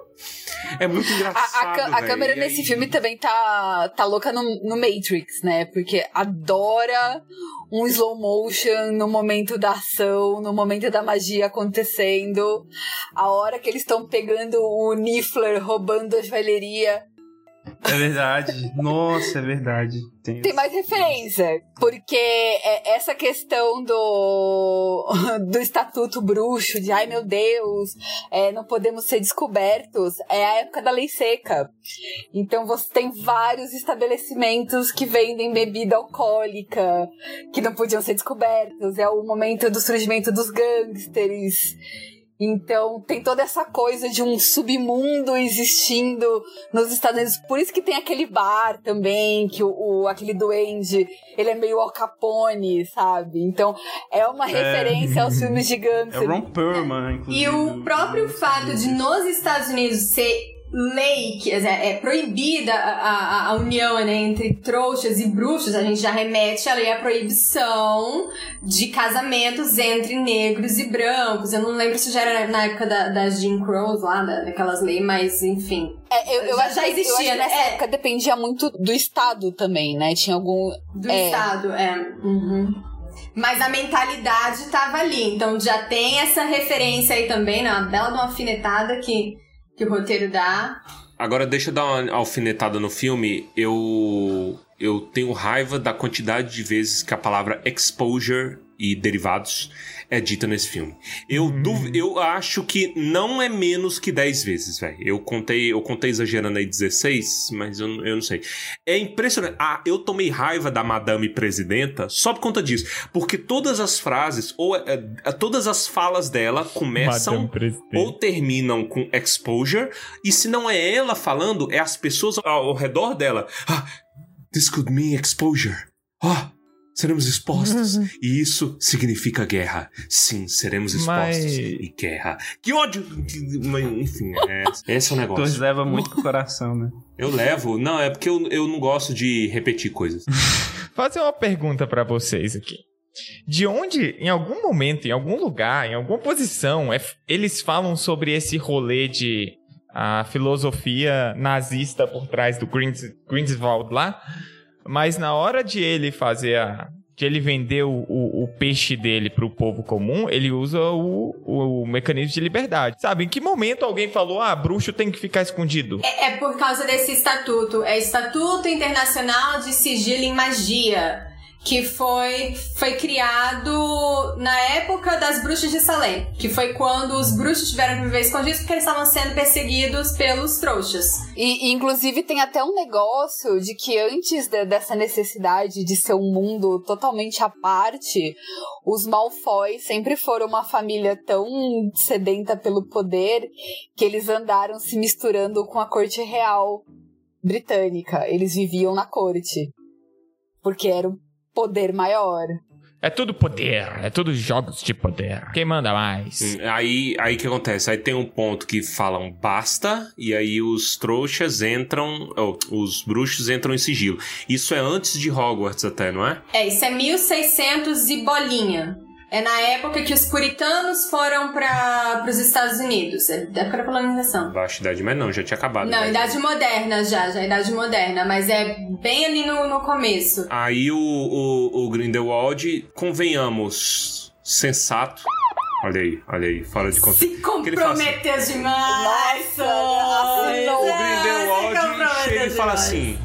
é muito A, engraçado. a, a velho. câmera E aí- nesse filme também tá, tá louca no, no Matrix, né? Porque adora um slow motion no momento da ação, no momento da magia acontecendo. A hora que eles estão pegando o Niffler, roubando a joalheria. É verdade. Nossa, é verdade. Tem... Tem mais referência, porque é essa questão do, [laughs] do estatuto bruxo, de ai meu Deus, é, não podemos ser descobertos, é a época da lei seca. Então você tem vários estabelecimentos que vendem bebida alcoólica, que não podiam ser descobertos, é o momento do surgimento dos gangsters. Então tem toda essa coisa de um submundo existindo nos Estados Unidos. Por isso que tem aquele bar também, que o, o- aquele duende, ele é meio Al Capone, sabe? Então é uma referência aos [laughs] filmes de É gangster. o Ron Perlman, inclusive. E o próprio fato de nos Estados Unidos ser lei, que é, é proibida a, a, a união né, entre trouxas e bruxos, a gente já remete ali à proibição de casamentos entre negros e brancos. Eu não lembro se já era na época da, das Jim Crows lá, da, daquelas leis, mas enfim. É, eu, eu Já- acho já que- existia, né? nessa É. época dependia muito do estado também, né? Tinha algum. Do É. Estado, é. Uhum. Mas a mentalidade tava ali. Então já tem essa referência aí também, né? Uma bela de uma alfinetada que, que o roteiro dá. Agora, deixa eu dar uma alfinetada no filme. Eu, eu tenho raiva da quantidade de vezes que a palavra exposure e derivados é dita nesse filme. Eu, duv- eu acho que não é menos que 10 vezes, velho. Eu contei, eu contei exagerando aí 16, mas eu, eu não sei. É impressionante. Ah, eu tomei raiva da Madame Presidenta só por conta disso. Porque todas as frases, ou é, é, todas as falas dela começam ou terminam com exposure, e se não é ela falando, é as pessoas ao, ao redor dela. Ah, this could mean exposure. Ah, seremos expostos. e isso significa guerra. Sim, seremos expostos. Mas- E guerra. Que ódio! Enfim, é, esse é o [laughs] negócio. leva muito pro coração, né? Eu levo. Não, é porque eu, eu não gosto de repetir coisas. [laughs] fazer uma pergunta pra vocês aqui. De onde, em algum momento, em algum lugar, em alguma posição, é- eles falam sobre esse rolê de a filosofia nazista por trás do Greens, Greenswald lá, mas na hora de ele fazer a. de ele vender o, o, o peixe dele pro povo comum, ele usa o, o, mecanismo de liberdade. Sabe, em que momento alguém falou, ah, bruxo tem que ficar escondido? É, é por causa desse estatuto. É Estatuto Internacional de Sigilo em Magia. Que foi, foi criado na época das bruxas de Salem. Que foi quando os bruxos tiveram que viver escondidos porque eles estavam sendo perseguidos pelos trouxas. E, inclusive tem até um negócio de que antes de- dessa necessidade de ser um mundo totalmente à parte, os Malfoy sempre foram uma família tão sedenta pelo poder que eles andaram se misturando com a corte real britânica. Eles viviam na corte. Porque era poder maior. É tudo poder, é tudo jogos de poder. Quem manda mais? Hum, Aí aí que acontece? Aí tem um ponto que falam basta, e aí os trouxas entram, ou, os bruxos entram em sigilo. Isso é antes de Hogwarts até, não é? É, isso é 1600 e bolinha. É na época que os puritanos foram para os Estados Unidos. É da época da colonização. Baixa idade, mas não, já tinha acabado. Não, né? idade moderna já, já idade moderna, mas é bem ali no, no começo. Aí o, o, o Grindelwald, convenhamos, sensato. Olha aí, olha aí, fora de contexto. Se fala assim, comprometeu demais! Nossa. O Grindelwald chega e fala demais. assim: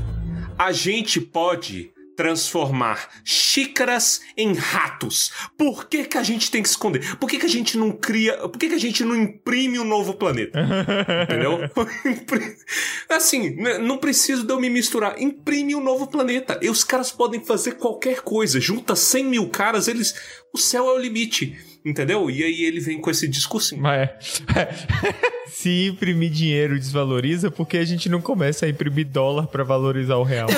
a gente pode transformar xícaras em ratos. Por que, que a gente tem que esconder? Por que, que a gente não cria. Por que, que a gente não imprime um novo planeta? Entendeu? [laughs] [laughs] Assim, né, não preciso de eu me misturar. Imprime um novo planeta. E os caras podem fazer qualquer coisa. Junta 100 mil caras, eles. O céu é o limite. Entendeu? E aí ele vem com esse discursinho. Mas é. [laughs] Se imprimir dinheiro desvaloriza, porque a gente não começa a imprimir dólar pra valorizar o real? [laughs]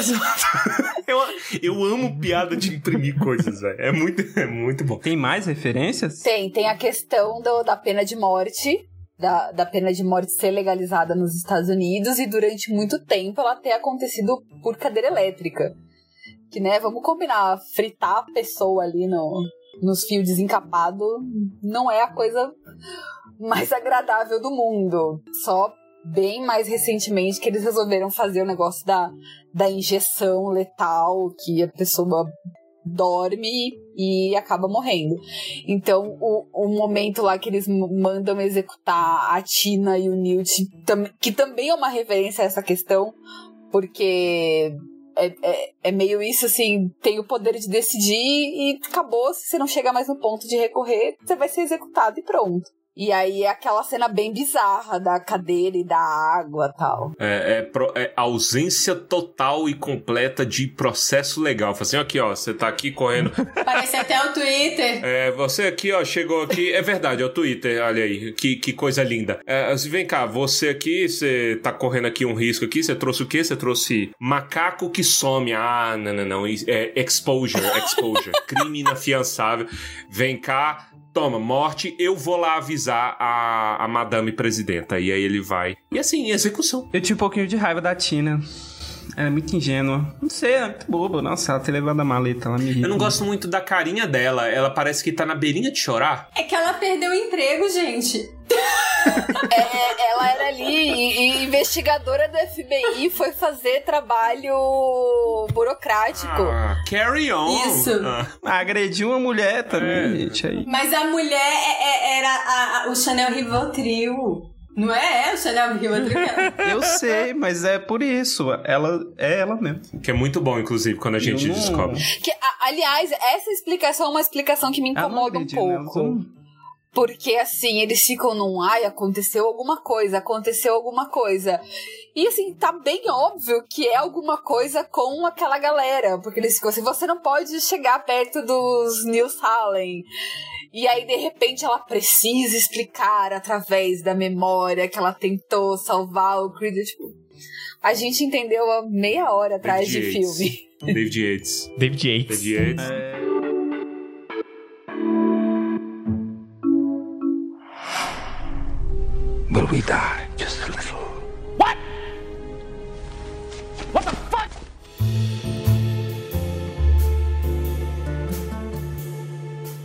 Eu, eu amo piada de imprimir coisas, velho. É muito, é muito bom. Tem mais referências? Tem, tem a questão do- da pena de morte, da, da pena de morte ser legalizada nos Estados Unidos e durante muito tempo ela ter acontecido por cadeira elétrica. Que, né, vamos combinar, fritar a pessoa ali no, nos fios desencapados não é a coisa mais agradável do mundo. Só bem mais recentemente que eles resolveram fazer o negócio da, da injeção letal, que a pessoa dorme e acaba morrendo. Então, o, o momento lá que eles mandam executar a Tina e o Newt, que também é uma referência a essa questão, porque é, é, é meio isso assim: tem o poder de decidir e acabou. Se você não chegar mais no ponto de recorrer, você vai ser executado e pronto. E aí é aquela cena bem bizarra da cadeira e da água tal. É, é pro- é ausência total e completa de processo legal. Fala assim, aqui, ó, você tá aqui correndo. [laughs] Parece até o Twitter. É, você aqui, ó, chegou aqui. É verdade, é o Twitter, olha aí, que, que coisa linda. É, assim, vem cá, você aqui, você tá correndo aqui um risco aqui, você trouxe o quê? Você trouxe macaco que some. Ah, não, não, não. É exposure, exposure. [laughs] Crime inafiançável. Vem cá. Toma, morte, eu vou lá avisar a, a madame presidenta. E aí ele vai. E assim, execução. Eu tinha um pouquinho de raiva da Tina. Ela é muito ingênua. Não sei, ela é muito boba. Nossa, ela ter levado a maleta, ela me irrita. Eu não gosto muito da carinha dela. Ela parece que tá na beirinha de chorar. É que ela perdeu o emprego, gente. [laughs] É, ela era ali e, e investigadora do FBI foi fazer trabalho burocrático. Ah, carry on. Isso. Ah. Agrediu uma mulher também, É. gente. Aí. Mas a mulher é- é- era a- a- o Chanel Rivotril. Não é? O Chanel Rivotril. é- Eu sei, mas é por isso. Ela é ela mesmo. Que é muito bom, inclusive, quando a gente não- descobre. Que, a- aliás, essa explicação é uma explicação que me não incomoda um né? Pouco. só- Porque assim, eles ficam num ai, aconteceu alguma coisa, aconteceu alguma coisa. E assim, tá bem óbvio que é alguma coisa com aquela galera. Porque eles ficam assim, você não pode chegar perto dos New Salem. E aí, de repente, ela precisa explicar através da memória que ela tentou salvar o Creed. Tipo, a gente entendeu há meia hora atrás de David Yates. filme. David Yates. David Yates. David Yates. Will we die just a little?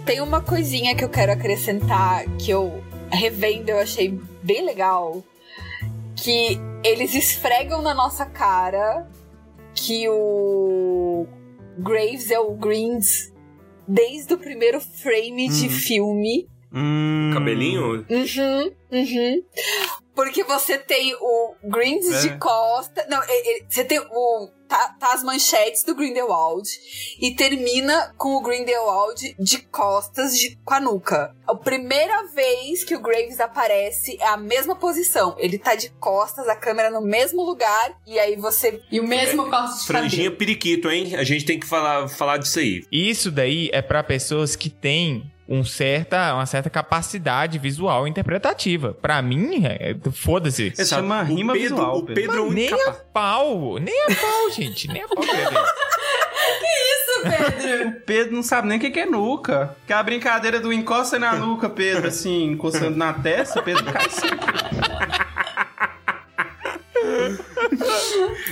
Tem uma coisinha que eu quero acrescentar que eu revendo, eu achei bem legal. Que eles esfregam na nossa cara que o Graves é o Greens desde o primeiro frame de Uhum. filme. Hum. Cabelinho? Uhum, uhum. Porque você tem o Greens É. de costa. Não, e- e- você tem o. Tá, tá as manchetes do Grindelwald. E termina com o Grindelwald de costas de, com a nuca. A primeira vez que o Graves aparece é a mesma posição. Ele tá de costas, a câmera no mesmo lugar. E aí você. E o mesmo corte de Franjinha cabelo. periquito, hein? A gente tem que falar, falar disso aí. Isso daí é pra pessoas que têm um certa, uma certa capacidade visual interpretativa. Pra mim, é- foda-se. Isso chama O rima Pedro, visual, o Pedro é um Nem a pau, nem a pau, gente, nem a pau. Pedro. [laughs] Isso, Pedro. O Pedro não sabe nem o que que é nuca. Que é a brincadeira do encosta na nuca, Pedro, assim, encostando na testa, Pedro cai sempre.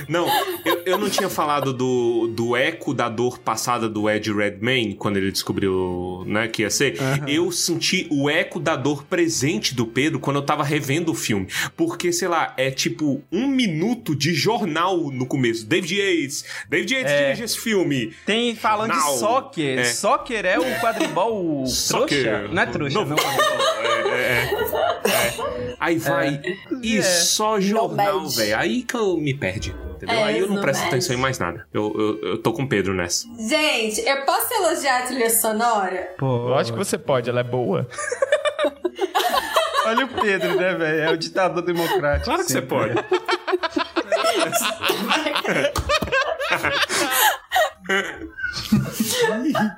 Não, eu, eu não tinha falado do, do eco da dor passada do Ed Redmayne, quando ele descobriu né, que ia ser. Eu senti o eco da dor presente do Pedro quando eu tava revendo o filme. Porque, sei lá, é tipo um minuto de jornal no começo. David Yates, David Yates É. dirige esse filme. Tem falando Não. de soccer. É. Soccer é o quadribol Soccer. trouxa? Não é trouxa, não. É, é, é. É. Aí vai e É. só jornal, velho. Aí que eu me perde. Entendeu? É, Aí eu não não presto mexe. atenção em mais nada. Eu, eu, eu tô com o Pedro nessa. Gente, eu posso elogiar a trilha sonora? Pô, Lógico que você pode, ela é boa. [laughs] Olha o Pedro, né, velho? É o ditador democrático. Claro que você sempre, [laughs] [laughs] pode. né?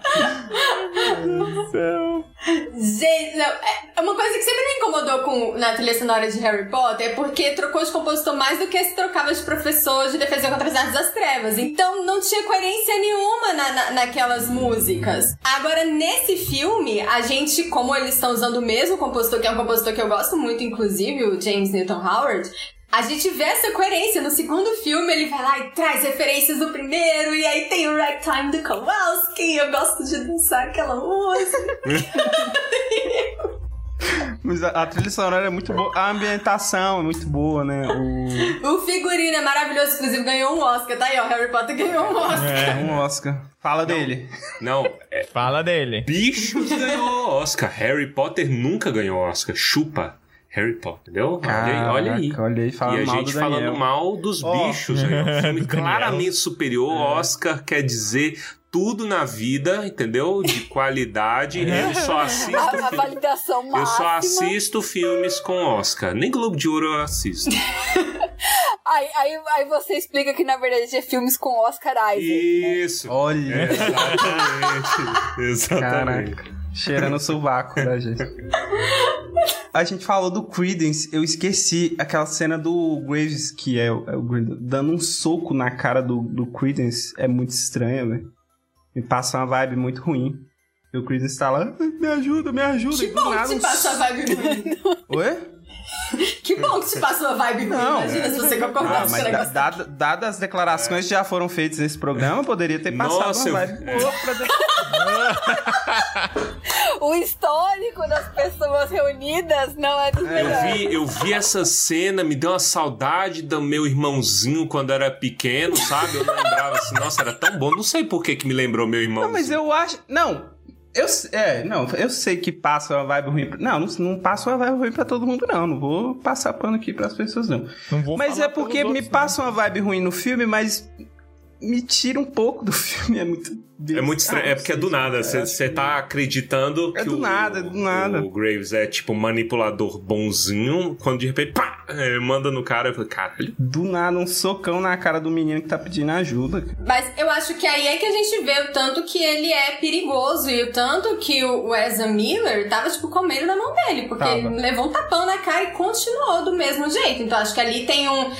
Gente, não, é uma coisa que sempre me incomodou com, na trilha sonora de Harry Potter é porque trocou de compositor mais do que se trocava de professor de defesa contra as artes das trevas. Então não tinha coerência nenhuma na, na- naquelas músicas. Agora, nesse filme, a gente, como eles estão usando o mesmo compositor, que é um compositor que eu gosto muito, inclusive, o James Newton Howard. A gente vê essa coerência. No segundo filme, ele vai lá e traz referências do primeiro, e aí tem o Ragtime do Kowalski. Eu gosto de dançar aquela música. [laughs] [laughs] Mas a, a trilha sonora é muito boa. A ambientação é muito boa, né? O... O figurino é maravilhoso, inclusive ganhou um Oscar, tá aí, ó. Harry Potter ganhou um Oscar. É um Oscar. Fala dele. Não, é, Fala dele. Bichos ganhou Oscar. Harry Potter nunca ganhou Oscar. Chupa. Harry Potter, entendeu? Olha aí, olha aí. Caraca, Olha aí, fala e a mal gente Daniel. falando mal dos Ó. bichos. Aí, um [laughs] filme claramente superior. Oscar quer dizer tudo na vida, entendeu? De [laughs] qualidade. Eu só assisto A, a validação máxima. Eu só assisto filmes com Oscar. Nem Globo de Ouro eu assisto. [laughs] Aí, aí, aí você explica que na verdade é filmes com Oscar Isaac. né? Isso. Olha. Exatamente. Exatamente. Caraca. Cheirando o sovaco da gente. A gente falou do Credence, eu esqueci aquela cena do Graves, que é o, é o dando um soco na cara do, do Credence. É muito estranho, velho. Me passa uma vibe muito ruim. E o Credence tá lá, "Ah, me ajuda, me ajuda. Que bom nada que um passa a vibe ruim. Oi? [laughs] Que bom que te passa uma vibe ruim. Não. Imagina se você Ah, concordasse com mas o da, dada, dadas as declarações que já foram feitas nesse programa, poderia ter passado Nossa, uma eu- vibe boa pra [laughs] O histórico das pessoas reunidas não é dos Eu melhores. vi, eu vi essa cena, me deu uma saudade do meu irmãozinho quando era pequeno, sabe? Eu lembrava assim, nossa, era tão bom. Não sei por que, que me lembrou meu irmãozinho. Não, mas eu acho. Não. Eu, é, não, eu sei que passa uma vibe ruim. Pra, não, não, não passa uma vibe ruim pra todo mundo, não. Não vou passar pano aqui pras pessoas, não. Não vou mas é porque me outros, passa uma vibe ruim no filme, mas me tira um pouco do [laughs] filme. É muito. É muito estranho, é porque é do nada. Você você tá acreditando É que do o, nada, é do nada. o Graves é tipo manipulador bonzinho, quando de repente, pá, é, manda no cara. Eu falei, caralho. Do nada, um socão na cara do menino que tá pedindo ajuda. Mas eu acho que aí é que a gente vê o tanto que ele é perigoso e o tanto que o Ezra Miller tava, tipo, com medo na mão dele. Porque Tava. ele levou um tapão na cara e continuou do mesmo jeito. Então acho que ali tem um.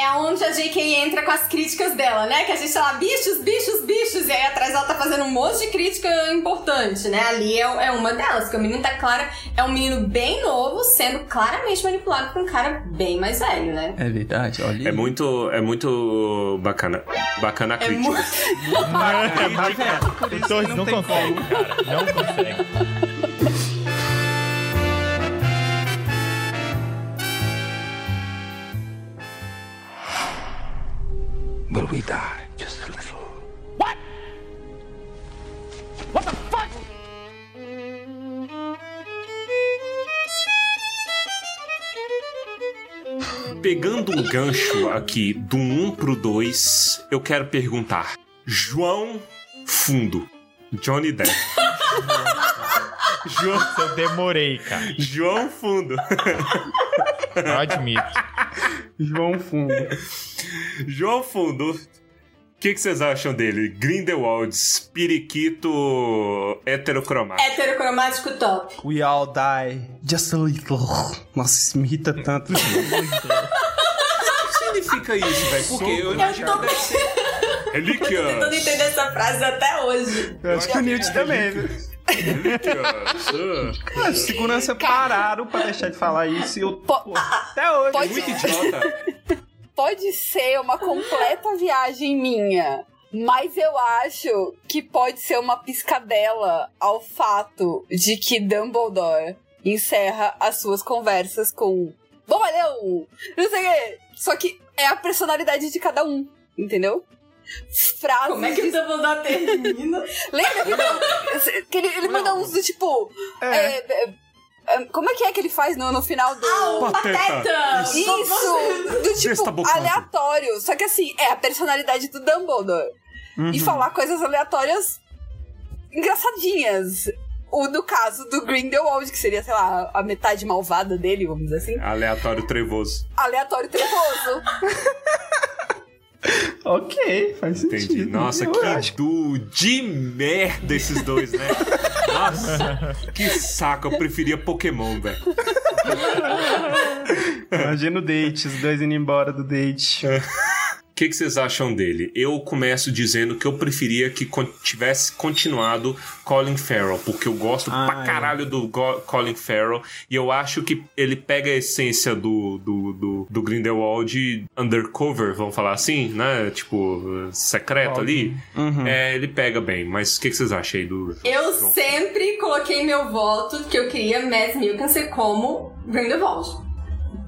É onde a JK entra com as críticas dela, né? Que a gente fala bichos, bichos, bichos. E aí atrás ela tá fazendo um monte de crítica importante, né? Ali é, é uma delas. Porque o menino tá clara. É um menino bem novo, sendo claramente manipulado por um cara bem mais velho, né? É verdade, olha. É muito, é muito bacana. Bacana a É crítica. muito. [laughs] Tá isso Então, que eles não tem conseguem, como. cara. Não conseguem. [laughs] Will we die just a little? Pegando um gancho aqui do 1 pro 2, eu quero perguntar: João Fundo, Johnny Depp. João, Eu demorei, cara. João Fundo. Eu admito. João Fundo. João Fundo. O que, que vocês acham dele? Grindelwald, periquito heterocromático. Heterocromático top. We all die just a little. Nossa, isso me irrita tanto. O que significa isso, velho? Porque eu imagino tô- que deve ser. [laughs] Eu tô Relíquias. tentando entender essa frase até hoje. Eu acho que o Newt também, viu? Ah, segurança pararam pra deixar de falar isso e eu. Po- pô, até hoje. pode- Muito idiota. [laughs] Pode ser uma completa viagem minha. Mas eu acho que pode ser uma piscadela ao fato de que Dumbledore encerra as suas conversas com Bobalhão! Não sei o quê. Só que é a personalidade de cada um, entendeu? Frases. Como é que o Dumbledore termina? [laughs] Lembra que, não, que ele, ele manda uns do tipo. É. é, é, Ah, Como é que é que ele faz no, no final do. Ah, o Pateta. Pateta! Isso! Do tipo, aleatório. Só que assim, é a personalidade do Dumbledore. Uhum. E falar coisas aleatórias engraçadinhas. O no caso do Grindelwald, que seria, sei lá, a metade malvada dele, vamos dizer assim. Aleatório trevoso. Aleatório trevoso. [laughs] [laughs] Ok, faz sentido. Entendi. Nossa, Eu que acho de merda esses dois, né? Nossa, que saco. Eu preferia Pokémon, velho. Imagina o date, os dois indo embora do date. O que, que vocês acham dele? Eu começo dizendo que eu preferia que con- tivesse continuado Colin Farrell, porque eu gosto Ah, pra é. caralho do Go- Colin Farrell e eu acho que ele pega a essência do, do, do, do Grindelwald undercover, vamos falar assim, né? Tipo, secreto ali. Uhum. É, ele pega bem, mas o que, que vocês acham aí do. Eu João? sempre coloquei meu voto que eu queria Mads Mikkelsen como Grindelwald.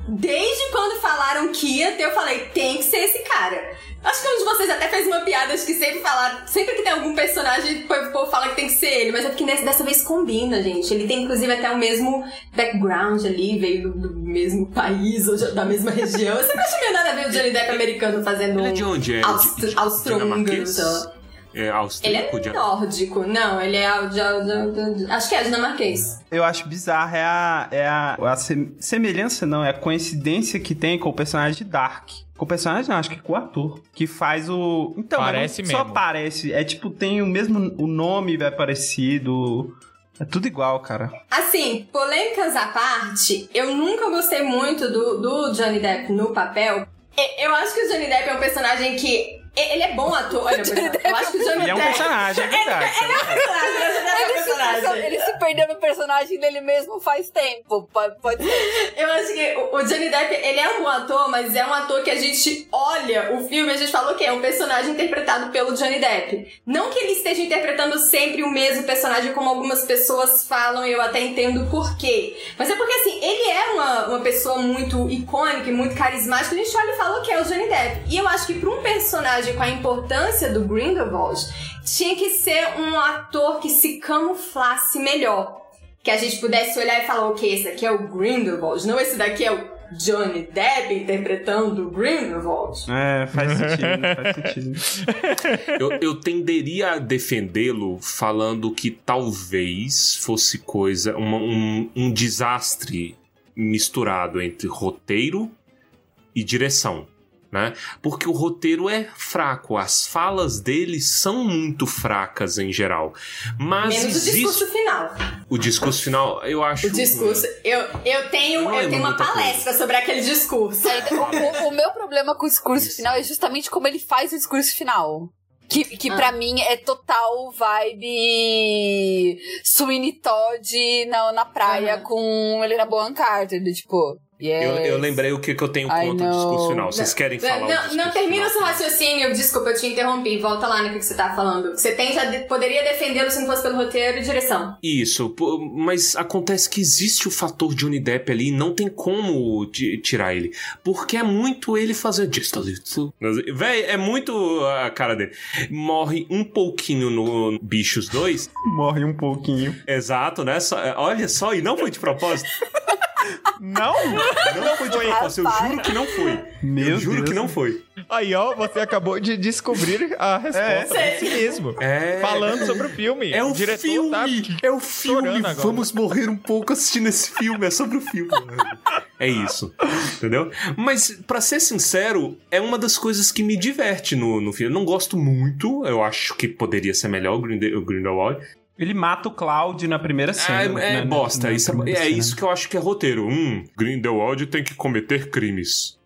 Desde quando falaram que ia ter, eu falei, tem que ser esse cara. Acho que um de vocês até fez uma piada, acho que sempre falaram, sempre que tem algum personagem, o povo fala que tem que ser ele, mas é porque nessa, dessa vez combina, gente. Ele tem inclusive até o mesmo background ali, veio do, do mesmo país, ou da mesma [laughs] região. Eu sempre acho meio nada a ver o Johnny Depp americano fazendo Ele é de onde? É austro- austro-húngaro, É Ele austríaco? é de- nórdico. Não, ele é. acho que é dinamarquês. Eu acho bizarro, é a, é a, a sem- semelhança, não, é a coincidência que tem com o personagem de Dark. Com o personagem, não, acho que com o ator. Que faz o. Então, Parece não só mesmo. parece. É tipo, tem o mesmo. O nome é parecido. É tudo igual, cara. Assim, polêmicas à parte, eu nunca gostei muito do, do Johnny Depp no papel. E- Eu acho que o Johnny Depp é um personagem que. E- Ele é bom ator. Olha, por exemplo, eu acho que o Johnny Ele é um Depp. personagem, é verdade. Ele é um personagem, Johnny Depp é um Ele se, personagem. ele se perdeu no personagem dele mesmo faz tempo. Pode, pode ser. Eu acho que o Johnny Depp, ele é um bom ator, mas é um ator que a gente olha o filme e a gente fala que é um personagem interpretado pelo Johnny Depp. Não que ele esteja interpretando sempre o mesmo personagem, como algumas pessoas falam, e eu até entendo por quê. Mas é porque, assim, ele é uma, uma pessoa muito icônica e muito carismática, a gente olha e fala que é o Johnny Depp. E eu acho que pra um personagem com a importância do Grindelwald, tinha que ser um ator que se camuflasse melhor que a gente pudesse olhar e falar, ok, esse aqui é o Grindelwald, não esse daqui é o Johnny Depp interpretando o Grindelwald. É, faz sentido, faz [laughs] sentido. Eu, eu tenderia a defendê-lo falando que talvez fosse coisa, uma- um, um desastre misturado entre roteiro e direção. Né? Porque o roteiro é fraco, as falas dele são muito fracas em geral. Mas Menos o existe discurso final. o discurso final, eu acho. O discurso. Eu, eu tenho, eu lembro tenho uma muita coisa. palestra sobre aquele discurso. É, o, o- o meu problema com o discurso final é justamente como ele faz o discurso final. Que, que Ah. pra mim é total vibe Sweeney Todd na, na praia Aham. com Helena Bonham Carter, tipo... Yes. Eu, eu lembrei o que, que eu tenho contra o discurso final. Vocês querem falar Não, não termina o seu final? raciocínio, desculpa, eu te interrompi. Volta lá no que que você tá falando. Você tem, já de- poderia defendê-lo se não fosse pelo roteiro e direção. Isso, mas acontece que existe o fator Johnny Depp ali, não tem como ti- tirar ele. Porque é muito ele fazer little. Véi, é muito a cara dele. Morre um pouquinho no Bichos 2. Morre um pouquinho. Exato, né? Só- olha só, e não foi de propósito. [laughs] Não? Não foi de propósito, eu juro que não foi. Meu eu juro Deus. que não foi. Aí, ó, você acabou de descobrir a resposta É. si mesmo. É. Falando sobre o filme. É o, diretor filme! tá É o filme! Vamos morrer um pouco assistindo esse filme, é sobre o filme. é isso, entendeu? Mas, pra ser sincero, é uma das coisas que me diverte no, no filme. Eu não gosto muito, eu acho que poderia ser melhor o, o Grindelwald. Ele mata o Cloud na primeira cena. É, é né, bosta, na isso é, é cena. isso que eu acho que é roteiro. Hum, Grindelwald tem que cometer crimes.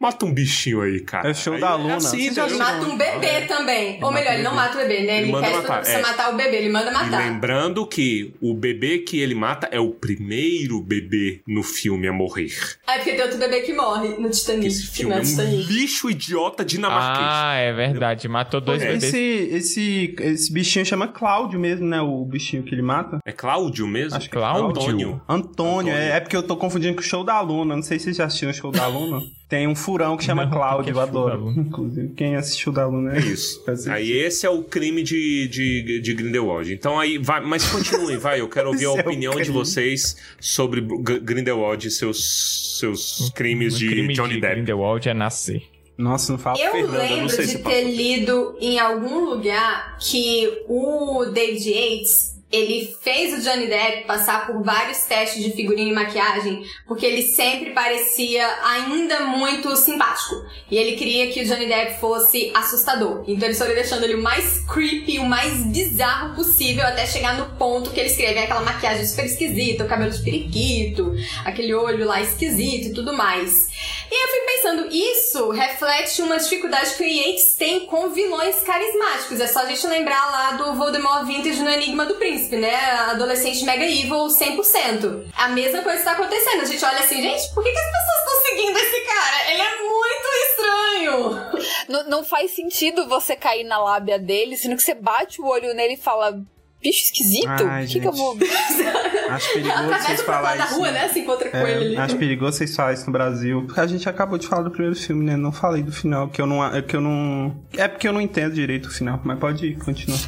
Mata um bichinho aí, cara. É show Aí da Luna. assim, Ele mata um bebê também. Ou mata melhor, ele não mata o bebê, né? Ele Ele, manda matar, você é. matar o bebê, ele manda E matar. lembrando que o bebê que ele mata é o primeiro bebê no filme a morrer. Ah, é porque tem outro bebê que morre no Titanic. Esse filme é é um Titanic. lixo idiota dinamarquês. Ah, é verdade. Matou dois bebês. Esse, esse, esse bichinho chama Cláudio mesmo, né? O bichinho que ele mata. É Cláudio mesmo? Acho que Cláudio. Antônio. Antônio. Antônio. É, é porque eu tô confundindo com o show da Luna. Não sei se vocês já assistiram o show da Luna. Tem um furão que chama Não, Cláudio, porque eu é adoro. Inclusive, quem assistiu da Luna É isso. Aí esse é o crime de, de, de Grindelwald. Então aí, vai, mas continuem, vai. Eu quero ouvir a [laughs] é opinião de crime. vocês sobre G- Grindelwald e seus, seus crimes O de crime Johnny de Depp. Grindelwald é nascer. Nossa, não fala Eu Fernanda, eu não lembro sei de se ter lido em algum lugar que o David Yates ele fez o Johnny Depp passar por vários testes de figurino e maquiagem porque ele sempre parecia ainda muito simpático. E ele queria que o Johnny Depp fosse assustador. Então eles foram deixando ele o mais creepy, o mais bizarro possível até chegar no ponto que ele escreve aquela maquiagem super esquisita, o cabelo de periquito, aquele olho lá esquisito e tudo mais. E eu fui pensando, isso reflete uma dificuldade que o Yates tem com vilões carismáticos. É só a gente lembrar lá do Voldemort Vintage no Enigma do Príncipe, né? Adolescente mega evil 100%. A mesma coisa está acontecendo. A gente olha assim, gente, por que, que as pessoas estão seguindo esse cara? Ele é muito estranho. Não, não faz sentido você cair na lábia dele, sendo que você bate o olho nele e fala. Bicho esquisito? O que, que eu vou. [laughs] Acho perigoso vocês da isso. rua, né? Se encontra com ele ali. É, acho perigoso vocês falarem isso no Brasil. Porque a gente acabou de falar do primeiro filme, né? Não falei do final, que eu não. É, que eu não, é porque eu não entendo direito o final, mas pode ir, continua.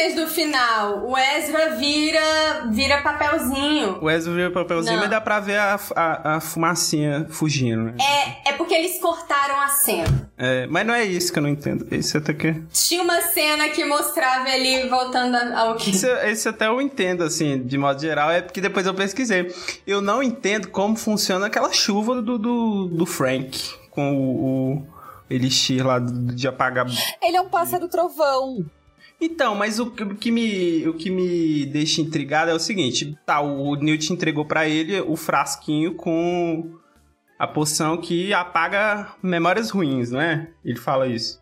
Entende do final? O Ezra vira, vira papelzinho. O Ezra vira papelzinho, Não. mas dá pra ver a, a, a fumacinha fugindo, né? É, é porque eles cortaram a cena. É, mas não é isso que eu não entendo. Esse até que. Tinha uma cena que mostrava ele voltando ao que. Esse, esse até eu entendo, assim, de modo geral, é porque depois eu pesquisei. Eu não entendo como funciona aquela chuva do, do, do Frank com o, o elixir lá do- de apagar. Ele é um pássaro trovão. Então, mas o, que- me, o que me deixa intrigado é o seguinte: tá, o Newt entregou pra ele o frasquinho com a poção que apaga memórias ruins, não é? Ele fala isso.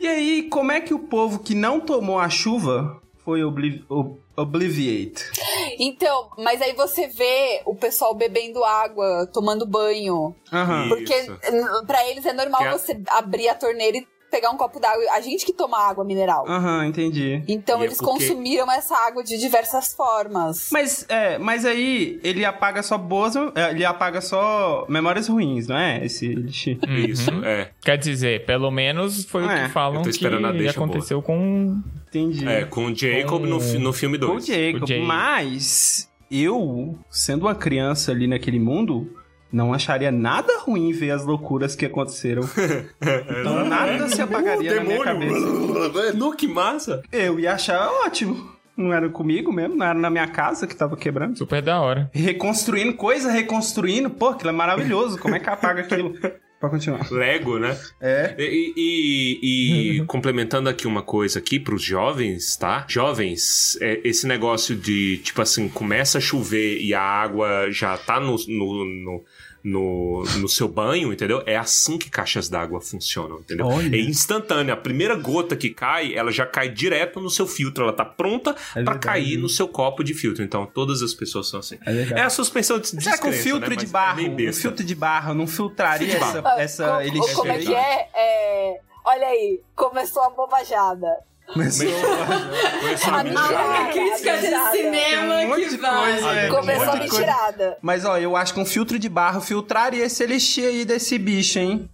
E aí, como é que o povo que não tomou a chuva foi obli ob- obliviate? Então, mas aí você vê o pessoal bebendo água, tomando banho. Aham. Porque pra eles é normal Que é- você abrir a torneira e pegar um copo d'água. A gente que toma água mineral. Aham, entendi. Então E é eles porque- consumiram essa água de diversas formas. Mas, é, mas aí ele apaga só boas. é, Ele apaga só memórias ruins, não é? Esse. Isso, Uhum. é. Quer dizer, pelo menos foi o É, que falam eu tô que esperando a deixa aconteceu com Entendi. É, com o Jacob no, fi- no filme Com o 2. Jacob. O Jacob. Mas eu, sendo uma criança ali naquele mundo, não acharia nada ruim ver as loucuras que aconteceram. [laughs] Então nada se apagaria na minha cabeça. [laughs] No, que massa! Eu ia achar ótimo. Não era comigo mesmo, não era na minha casa que tava quebrando. super da hora. Reconstruindo coisa, reconstruindo. Pô, aquilo é maravilhoso. Como é que apaga aquilo? [laughs] Pode continuar. Lego, né? É. E, e- e [laughs] complementando aqui uma coisa aqui pros jovens, tá? Jovens, é, esse negócio de, tipo assim, começa a chover e a água já tá no, no, no, no, no seu banho, entendeu? É assim que caixas d'água funcionam, entendeu? Olha. É instantâneo. A primeira gota que cai, ela já cai direto no seu filtro. Ela tá pronta É pra verdade. cair no seu copo de filtro. Então, todas as pessoas são assim. É. É a suspensão de Será que o descrença, filtro né? de é barro, o besta. filtro de barro não filtraria essa, Ah, essa co- elixir Como é que é? É, Olha aí, começou a bobajada. Começou Começou a A mentira. Crítica de cinema um que vai. coisa, é. Começou a Um coisa. mentirada. Mas ó, eu acho que um filtro de barro filtraria esse elixir aí desse bicho, hein?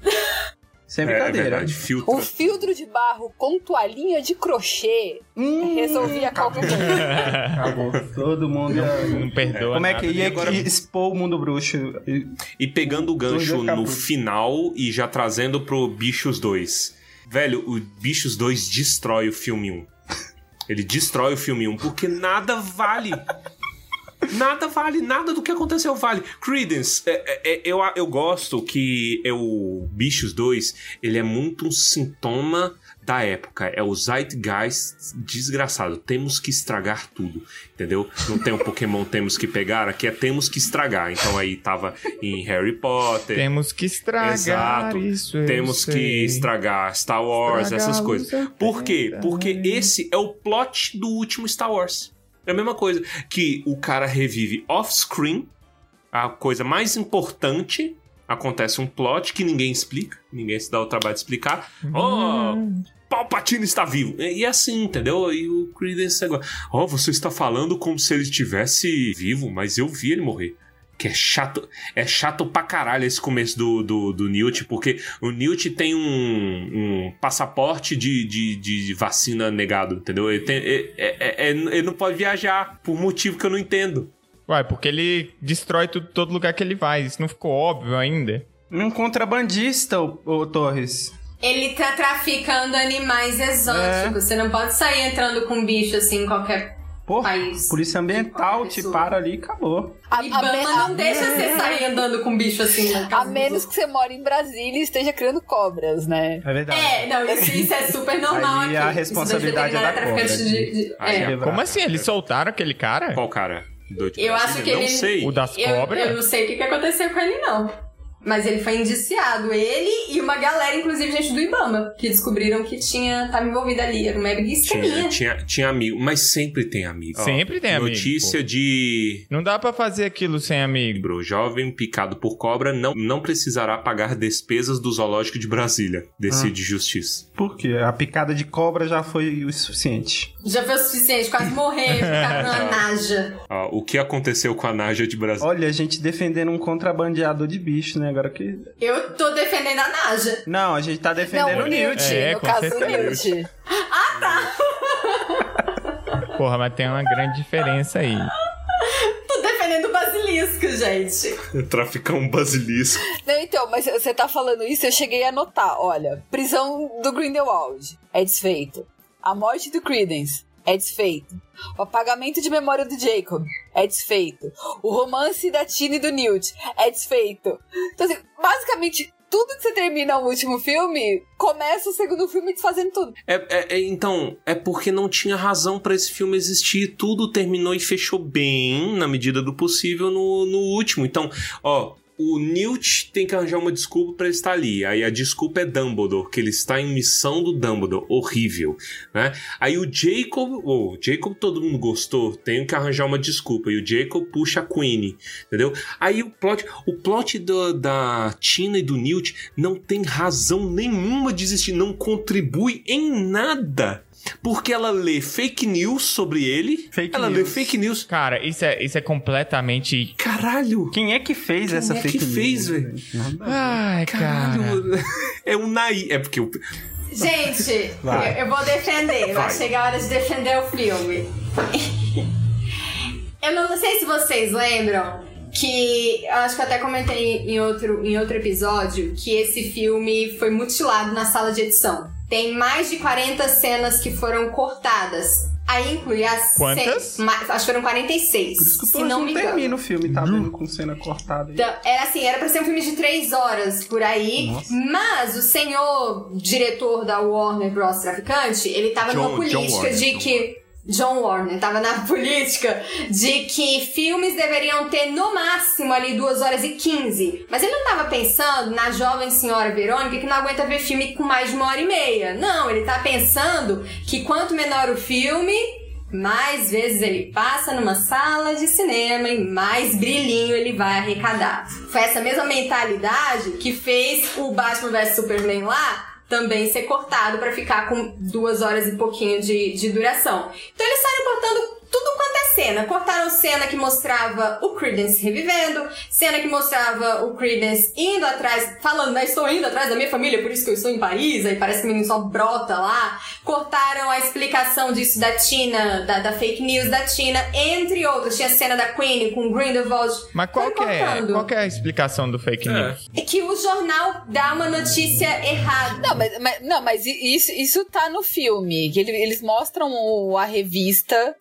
Sem É, é brincadeira. verdade, filtro. Um filtro de barro com toalhinha de crochê Hum, resolvia qualquer coisa. acabou. Todo mundo ia... Não perdoa Como é nada. que ia agora- expor o mundo bruxo? E pegando o gancho Dois acabou. no final e já trazendo pro Bichos 2. Velho, o Bichos 2 destrói o filme 1. Ele destrói o filme 1 porque nada vale. Nada vale, nada do que aconteceu vale. Credence, é, é, é, eu, eu gosto que o Bichos 2, ele é muito um sintoma da época. É o Zeitgeist desgraçado. Temos que estragar tudo, entendeu? Não tem um Pokémon [laughs] temos que pegar, aqui é temos que estragar. Então aí tava em Harry Potter. Temos que estragar Exato. isso. Temos que sei. estragar Star Wars, Estragar essas coisas. Por quê? Porque esse é o plot do último Star Wars. É a mesma coisa. Que o cara revive off-screen, a coisa mais importante. Acontece um plot que ninguém explica, ninguém se dá o trabalho de explicar. Oh, Palpatine está vivo. E é assim, entendeu? E o Credence agora. Oh, você está falando como se ele estivesse vivo, mas eu vi ele morrer. que é chato, é chato pra caralho esse começo do, do, do Newt, porque o Newt tem um, um passaporte de, de, de vacina negado, entendeu? Ele, tem, é, é, é, ele não pode viajar por motivo que eu não entendo. Uai, porque ele destrói tudo, todo lugar que ele vai. Isso não ficou óbvio ainda? Um contrabandista, ô, ô Torres. Ele tá traficando animais exóticos. Você não pode sair entrando com bicho assim em qualquer Pô, país. polícia ambiental te para ali e acabou. A, a Ibama me- não a- deixa você [laughs] sair andando com bicho assim na A menos que você mora em Brasília e esteja criando cobras, né? É verdade. É, não, isso, isso é super normal Aí aqui. a responsabilidade é da cobra, de- de- é. é. Como assim? Eles soltaram aquele cara? Qual cara? Do Eu acho que não ele- sei. O das Eu, cobras? eu não sei o que, que aconteceu com ele, não. Mas ele foi indiciado, ele e uma galera, inclusive gente do Ibama, que descobriram que tinha, tava envolvida ali. Era uma Tinha, esqueminha. tinha, tinha amigo, mas sempre tem amigo. Ó, Sempre tem amigo, Notícia de Não dá pra fazer aquilo sem amigo. Bro, jovem picado por cobra não, não precisará pagar despesas do zoológico de Brasília. Decide justiça. Por quê? A picada de cobra já foi o suficiente. Já foi o suficiente, quase morrer, ficar numa [laughs] naja. Ó, o que aconteceu com a Naja de Brasília? Olha, a gente defendendo um contrabandeador de bicho, né? Agora que. Eu tô defendendo a naja. Não, a gente tá defendendo não, o Newt. É, no caso do certeza. Newt. [laughs] Porra, mas tem uma grande diferença aí. Tô defendendo o basilisco, gente. [laughs] Traficar um basilisco. Não, então, mas você tá falando isso, eu cheguei a notar. Olha, prisão do Grindelwald é desfeito. A morte do Credence é desfeito. O apagamento de memória do Jacob é desfeito. O romance da Tina e do Newt é desfeito. Então, assim, basicamente, tudo que você termina o último filme, começa o segundo filme desfazendo tudo. É, é- é- então, é porque não tinha razão pra esse filme existir. Tudo terminou e fechou bem, na medida do possível, no, no último. Então, ó. O Newt tem que arranjar uma desculpa ele estar ali. Aí a desculpa é Dumbledore, que ele está em missão do Dumbledore. Horrível, né? Aí o Jacob... O Jacob todo mundo gostou. Tem que arranjar uma desculpa. E o Jacob puxa a Queen, entendeu? Aí o plot... O plot do- da Tina e do Newt não tem razão nenhuma de existir. Não contribui em nada. Porque ela lê fake news sobre ele. Fake ela lê news. fake news. Cara, isso é, isso é completamente. Caralho! Quem é que fez Quem essa é que fake news, fez, velho? Ai, cara. Caralho! [laughs] É o Naí. É porque o. Gente, Vai. eu, eu vou defender. Vai. Vai. chegar a hora de defender o filme. [laughs] eu não sei se vocês lembram que eu acho que eu até comentei em outro, em outro episódio que esse filme foi mutilado na sala de edição. Tem mais de 40 cenas que foram cortadas. Aí inclui as. Quantas? ce- ma- acho que foram 46. Por isso que o se não não me engano. termina o filme, tá vendo com cena cortada. aí. Então, era assim, era pra ser um filme de três horas por aí, Nossa. mas o senhor diretor da Warner Bros. Traficante, ele tava John- numa John política Warner, de John que. John Warner tava na [laughs] política de que filmes deveriam ter no máximo ali 2 horas e 15. Mas ele não tava pensando na jovem senhora Verônica que não aguenta ver filme com mais de uma hora e meia. Não, ele tá pensando que quanto menor o filme, mais vezes ele passa numa sala de cinema e mais brilhinho ele vai arrecadar. Foi essa mesma mentalidade que fez o Batman vs Superman lá também ser cortado pra ficar com duas horas e pouquinho de, de duração. Então eles saíram cortando cena. Cortaram cena que mostrava o Credence revivendo, cena que mostrava o Credence indo atrás, falando, né, estou indo atrás da minha família, por isso que eu estou em Paris, aí parece que o menino só brota lá. Cortaram a explicação disso da Tina, da, da fake news da Tina, entre outros. Tinha a cena da Queen com o Grindelwald. Mas qual que, é, qual que é a explicação do fake É. news? É que o jornal dá uma notícia errada. Não, mas, mas- não, mas isso, isso tá no filme. Eles mostram a revista,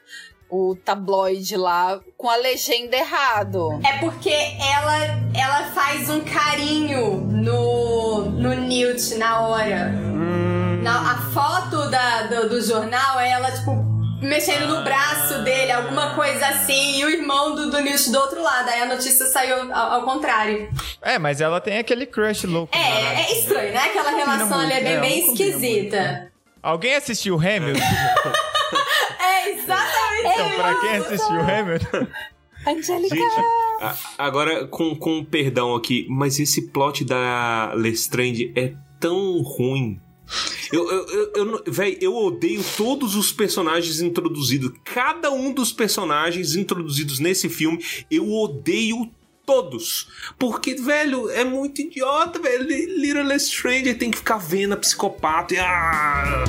o tabloide lá, com a legenda errado. É porque ela, ela faz um carinho no, no Newt na hora. Na, a foto da, do, do jornal é ela, tipo, mexendo no braço dele, alguma coisa assim, e o irmão do, do Newt do outro lado. Aí a notícia saiu ao, ao contrário. É, mas ela tem aquele crush louco. É, é estranho, né? Aquela relação ali é bem, bem é, combina esquisita. Alguém assistiu Hamilton? [laughs] É exatamente então, pra quem assistiu Hamilton? Angélica! Gente, a- agora com, com perdão aqui, mas esse plot da Lestrange é tão ruim. Eu, eu, eu, eu, não- véi, eu odeio todos os personagens introduzidos. Cada um dos personagens introduzidos nesse filme, eu odeio Todos. Porque, velho, é muito idiota, velho. Little Lestrange tem que ficar vendo a psicopata e. Ah!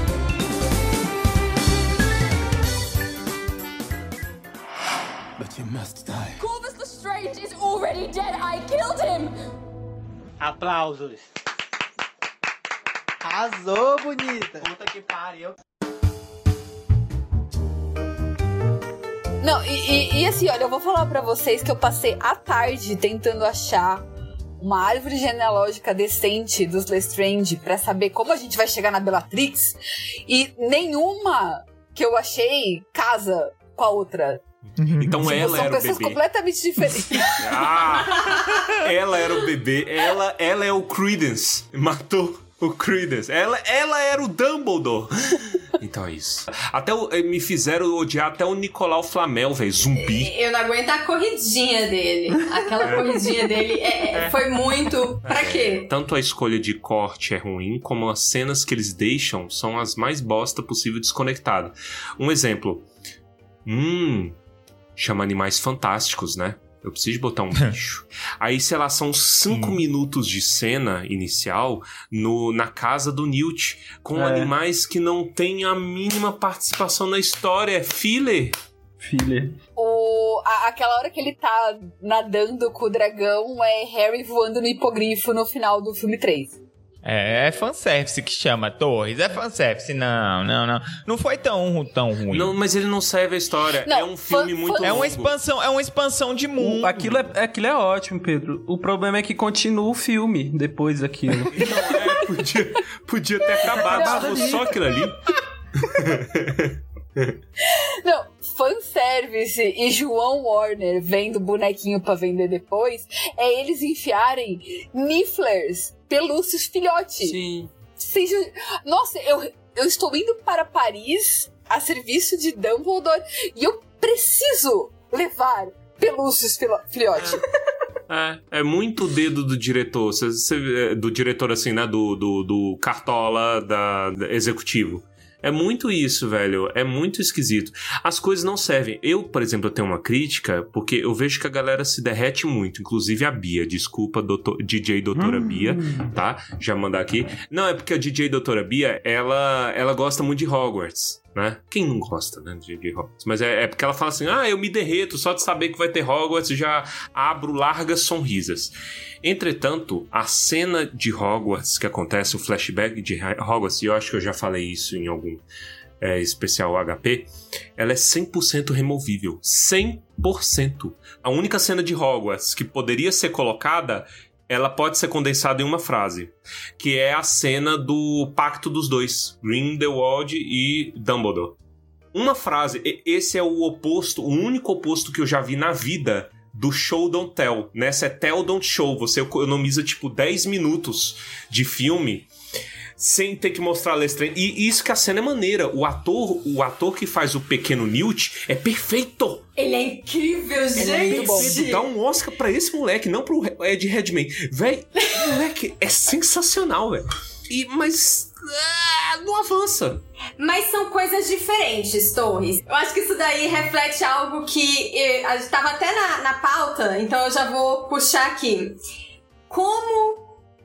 But you must die. Corvus Lestrange is already dead. I killed him. Aplausos. Arrasou, bonita. Puta que pariu. Não, e, e- e assim, olha, eu vou falar pra vocês que eu passei a tarde tentando achar uma árvore genealógica decente dos Lestrange pra saber como a gente vai chegar na Bellatrix e nenhuma que eu achei casa com a outra. Então Tipo, ela são era o pessoas bebê. completamente diferentes. [laughs] Ah! ela era o bebê. Ela, ela é o Credence. Matou o Credence. Ela, ela era o Dumbledore. [laughs] Então é isso. Até o- eh, me fizeram odiar até o Nicolau Flamel, velho. Zumbi. Eu não aguento a corridinha dele. Aquela corridinha dele é- é- foi muito. Pra quê? Tanto a escolha de corte é ruim, como as cenas que eles deixam são as mais bosta possível desconectado. Um exemplo. Hum. Chama animais fantásticos, né? Eu preciso botar um [laughs] bicho. Aí, sei lá, são cinco minutos de cena inicial no, na casa do Newt, com É. animais que não têm a mínima participação na história. É filler. Filha. O, a- aquela hora que ele tá nadando com o dragão é Harry voando no hipogrifo no final do filme 3. É, é fanservice que chama, Torres. É fanservice. Não, não, não. Não foi tão, tão ruim. Não, mas ele não serve a história. Não, é um filme fã- muito fã- É uma longo. expansão, é uma expansão de mundo. O- aquilo, é, aquilo é ótimo, Pedro. O problema é que continua o filme depois daquilo. [laughs] Não, é, podia, podia ter acabado. Só aquilo ali. [laughs] Fanservice e João Warner vendo bonequinho pra vender depois é eles enfiarem Nifflers, pelúcios filhotes. Sim. Seja... Nossa, eu, eu estou indo para Paris a serviço de Dumbledore e eu preciso levar pelúcios filhote. É, é muito o dedo do diretor. Cê- cê- do diretor, assim, né? Do, do, do cartola da, da- executivo. É muito isso, velho. É muito esquisito. As coisas não servem. Eu, por exemplo, eu tenho uma crítica, porque eu vejo que a galera se derrete muito. Inclusive a Bia. Desculpa, doutor, DJ Doutora Bia, tá? Já mandar aqui. Não, é porque a DJ Doutora Bia, ela, ela gosta muito de Hogwarts. Né? Quem não gosta, né, de, de Hogwarts? Mas é, é porque ela fala assim: ah, eu me derreto só de saber que vai ter Hogwarts, já abro largas sonrisas. Entretanto, a cena de Hogwarts que acontece, o flashback de Hogwarts, e eu acho que eu já falei isso em algum é, especial HP, ela é 100% removível. 100%. A única cena de Hogwarts que poderia ser colocada, ela pode ser condensada em uma frase, que é a cena do pacto dos dois, Grindelwald e Dumbledore. Uma frase, esse é o oposto, o único oposto que eu já vi na vida do show don't tell. Nessa é tell don't show, você economiza tipo 10 minutos de filme sem ter que mostrar Lestrange. E isso que a cena é maneira. O ator, o ator que faz o pequeno Newt é perfeito. Ele é incrível, é gente. muito bom. Perfeito. Dá um Oscar pra esse moleque, não pro Ed Redmayne. Véi, moleque é sensacional, velho. E mas ah, não avança. Mas são coisas diferentes, Torres. Eu acho que isso daí reflete algo que eh, a gente tava até na, na pauta, então eu já vou puxar aqui. Como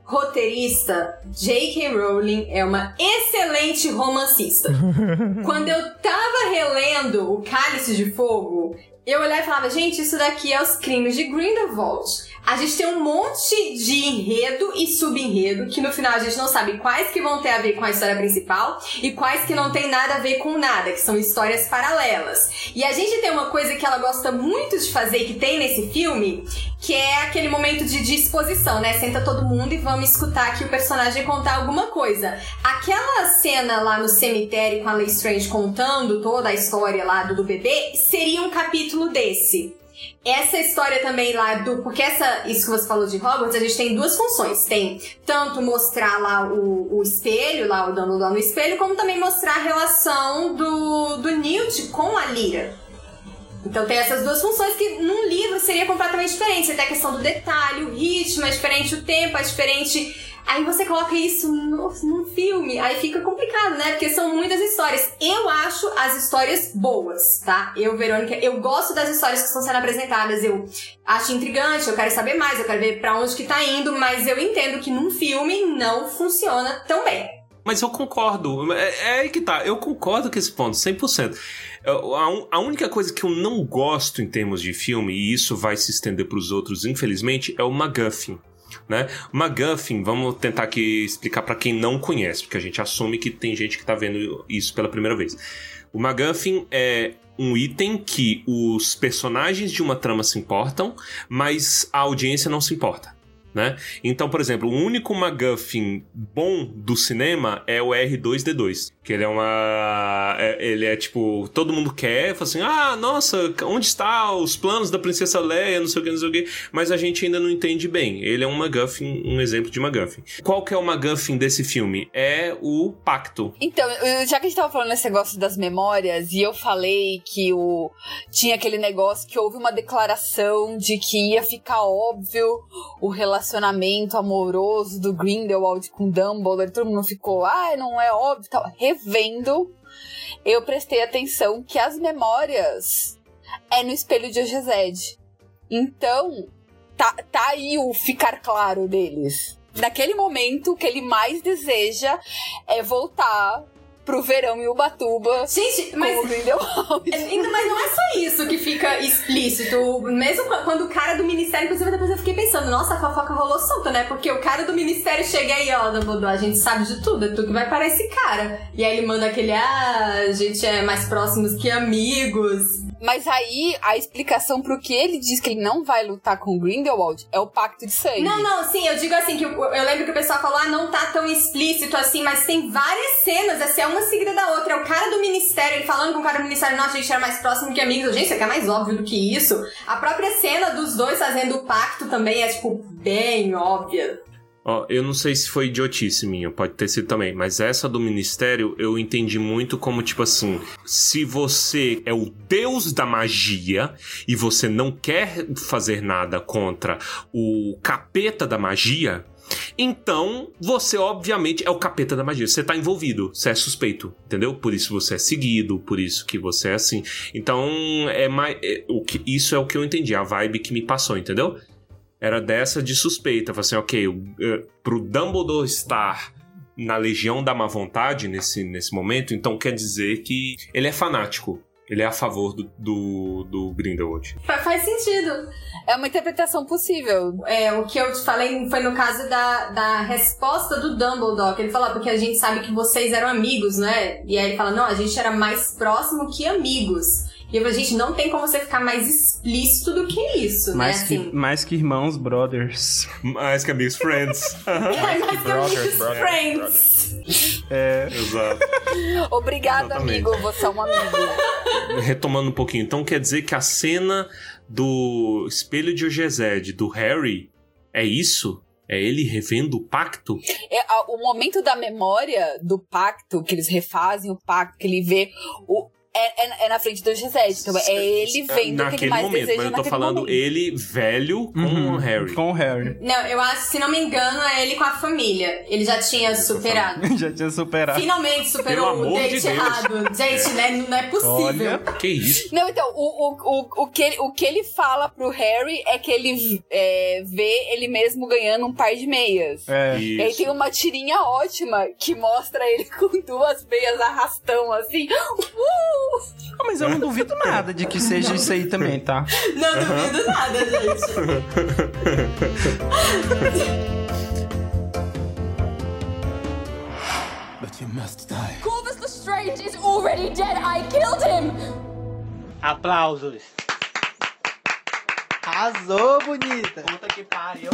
roteirista, J.K. Rowling é uma excelente romancista. [laughs] Quando eu tava relendo O Cálice de Fogo, eu olhava e falava, gente, isso daqui é os crimes de Grindelwald. A gente tem um monte de enredo e subenredo que no final a gente não sabe quais que vão ter a ver com a história principal e quais que não tem nada a ver com nada, que são histórias paralelas. E a gente tem uma coisa que ela gosta muito de fazer, que tem nesse filme, que é aquele momento de disposição, né? Senta todo mundo e vamos escutar aqui o personagem contar alguma coisa. Aquela cena lá no cemitério com a Lestrange contando toda a história lá do bebê seria um capítulo desse. Essa história também lá do. Porque essa, isso que você falou de Hogwarts, a gente tem duas funções. Tem tanto mostrar lá o, o espelho, lá o Dumbledore no espelho, como também mostrar a relação do, do Newt com a Lyra. Então tem essas duas funções que num livro seria completamente diferente. Tem a questão do detalhe, o ritmo é diferente, o tempo é diferente, Aí você coloca isso no, num filme, aí fica complicado, né? Porque são muitas histórias. Eu acho as histórias boas, tá? Eu, Verônica, eu gosto das histórias que estão sendo apresentadas. Eu acho intrigante, eu quero saber mais, eu quero ver pra onde que tá indo, mas eu entendo que num filme não funciona tão bem. Mas eu concordo. É, é aí que tá. Eu concordo com esse ponto, 100%. Eu- A, un- a única coisa que eu não gosto em termos de filme, e isso vai se estender pros outros, infelizmente, é o MacGuffin. Né? MacGuffin, vamos tentar aqui explicar pra quem não conhece, porque a gente assume que tem gente que tá vendo isso pela primeira vez. O MacGuffin é um item que os personagens de uma trama se importam, mas a audiência não se importa. Né? Então, por exemplo, o único MacGuffin bom do cinema é o R2D2. Que ele é uma. é- ele é tipo. Todo mundo quer, fala assim: ah, nossa, onde está os planos da Princesa Leia, não sei o que, não sei o que. Mas a gente ainda não entende bem. Ele é um MacGuffin, um exemplo de MacGuffin. Qual que é o MacGuffin desse filme? É o Pacto. Então, já que a gente tava falando nesse negócio das memórias, e eu falei que o tinha aquele negócio que houve uma declaração de que ia ficar óbvio o relacionamento amoroso do Grindelwald com Dumbledore, todo mundo ficou, ah, não é óbvio tal. Revendo, eu prestei atenção que as memórias é no espelho de Ogezed. Então, tá, tá aí o ficar claro deles. Naquele momento, o que ele mais deseja é voltar pro verão em Ubatuba Gente, mas o Grindelwald. [laughs] Ainda, mas não é só isso que fica explícito. Mesmo qu- quando o cara do ministério, inclusive depois eu fiquei pensando, nossa, a fofoca rolou solta, né? Porque o cara do ministério chega aí, ó, Dumbledore, a gente sabe de tudo, é tu que vai para esse cara. E aí ele manda aquele, ah, a gente é mais próximos que amigos. Mas aí, a explicação pro que ele diz que ele não vai lutar com Grindelwald é o pacto de sangue. Não, não, sim, eu digo assim, que eu, eu lembro que o pessoal falou, ah, não tá tão explícito assim, mas tem várias cenas, assim, é uma seguida da outra. É o cara do ministério, ele falando com o cara do ministério, nossa, a gente era mais próximo que amigos. Gente, isso aqui é mais óbvio do que isso. A própria cena dos dois fazendo o pacto também é, tipo, bem óbvia. Eu não sei se foi idiotice minha, pode ter sido também, mas essa do ministério eu entendi muito como tipo assim: se você é o deus da magia e você não quer fazer nada contra o capeta da magia, então você obviamente é o capeta da magia. Você tá envolvido, você é suspeito, entendeu? Por isso você é seguido, por isso que você é assim. Então é mais, é, o que isso é o que eu entendi, a vibe que me passou, entendeu? Era dessa de suspeita. Falei assim, ok, pro Dumbledore estar na Legião da Má Vontade nesse, nesse momento, então quer dizer que ele é fanático. Ele é a favor do, do, do Grindelwald. Fa- faz sentido. É uma interpretação possível. É, o que eu te falei foi no caso da, da resposta do Dumbledore, que ele fala, porque a gente sabe que vocês eram amigos, né? E aí ele fala, não, a gente era mais próximo que amigos. E eu falei, gente, não tem como você ficar mais explícito do que isso, Mais, né? que, Assim. mais que irmãos, brothers. [laughs] Mais que amigos, friends. [laughs] É mais que brothers, amigos, brothers, friends. É, Exato. [laughs] Obrigada, Exatamente. amigo. Você é um amigo. Retomando um pouquinho, então quer dizer que a cena do espelho de Ogezed, do Harry, é isso? É ele revendo o pacto? É, o momento da memória do pacto, que eles refazem o pacto, que ele vê. O, é, é- é na frente do Gisele. Então é ele vendo o que ele naquele mais momento, deseja mas eu tô naquele falando momento. ele velho com uhum, o Harry. Com o Harry. Não, eu acho, se não me engano, é ele com a família. Ele já tinha superado. [laughs] Já tinha superado. Finalmente superou o amor de date Deus. errado. Gente, né? Não é possível. Olha. Que isso? Não, então, o, o, o, o, que ele, o que ele fala pro Harry é que ele é, vê ele mesmo ganhando um par de meias. É. E aí Isso. tem uma tirinha ótima que mostra ele [laughs] com duas meias arrastão, assim. Uh! Ah, mas eu não duvido nada de que [laughs] seja isso aí também, tá? Não duvido nada, gente. [laughs] But you must die. Corvus Lestrange is already dead. I killed him. Aplausos. Arrasou, bonita. Puta que pariu.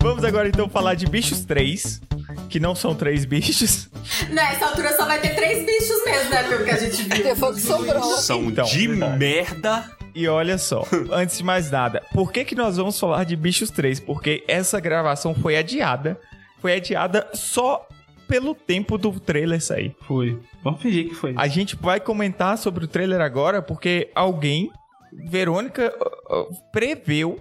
Vamos agora então falar de Bichos 3, que não são três bichos. Nessa altura só vai ter três bichos mesmo, né? Pelo que a gente viu. Que foi que sobrou. São Então, de verdade. merda. E olha só, antes de mais nada, por que que nós vamos falar de Bichos 3? Porque essa gravação foi adiada. Foi adiada só pelo tempo do trailer sair. Foi. Vamos fingir que foi. A gente vai comentar sobre o trailer agora porque alguém, Verônica, preveu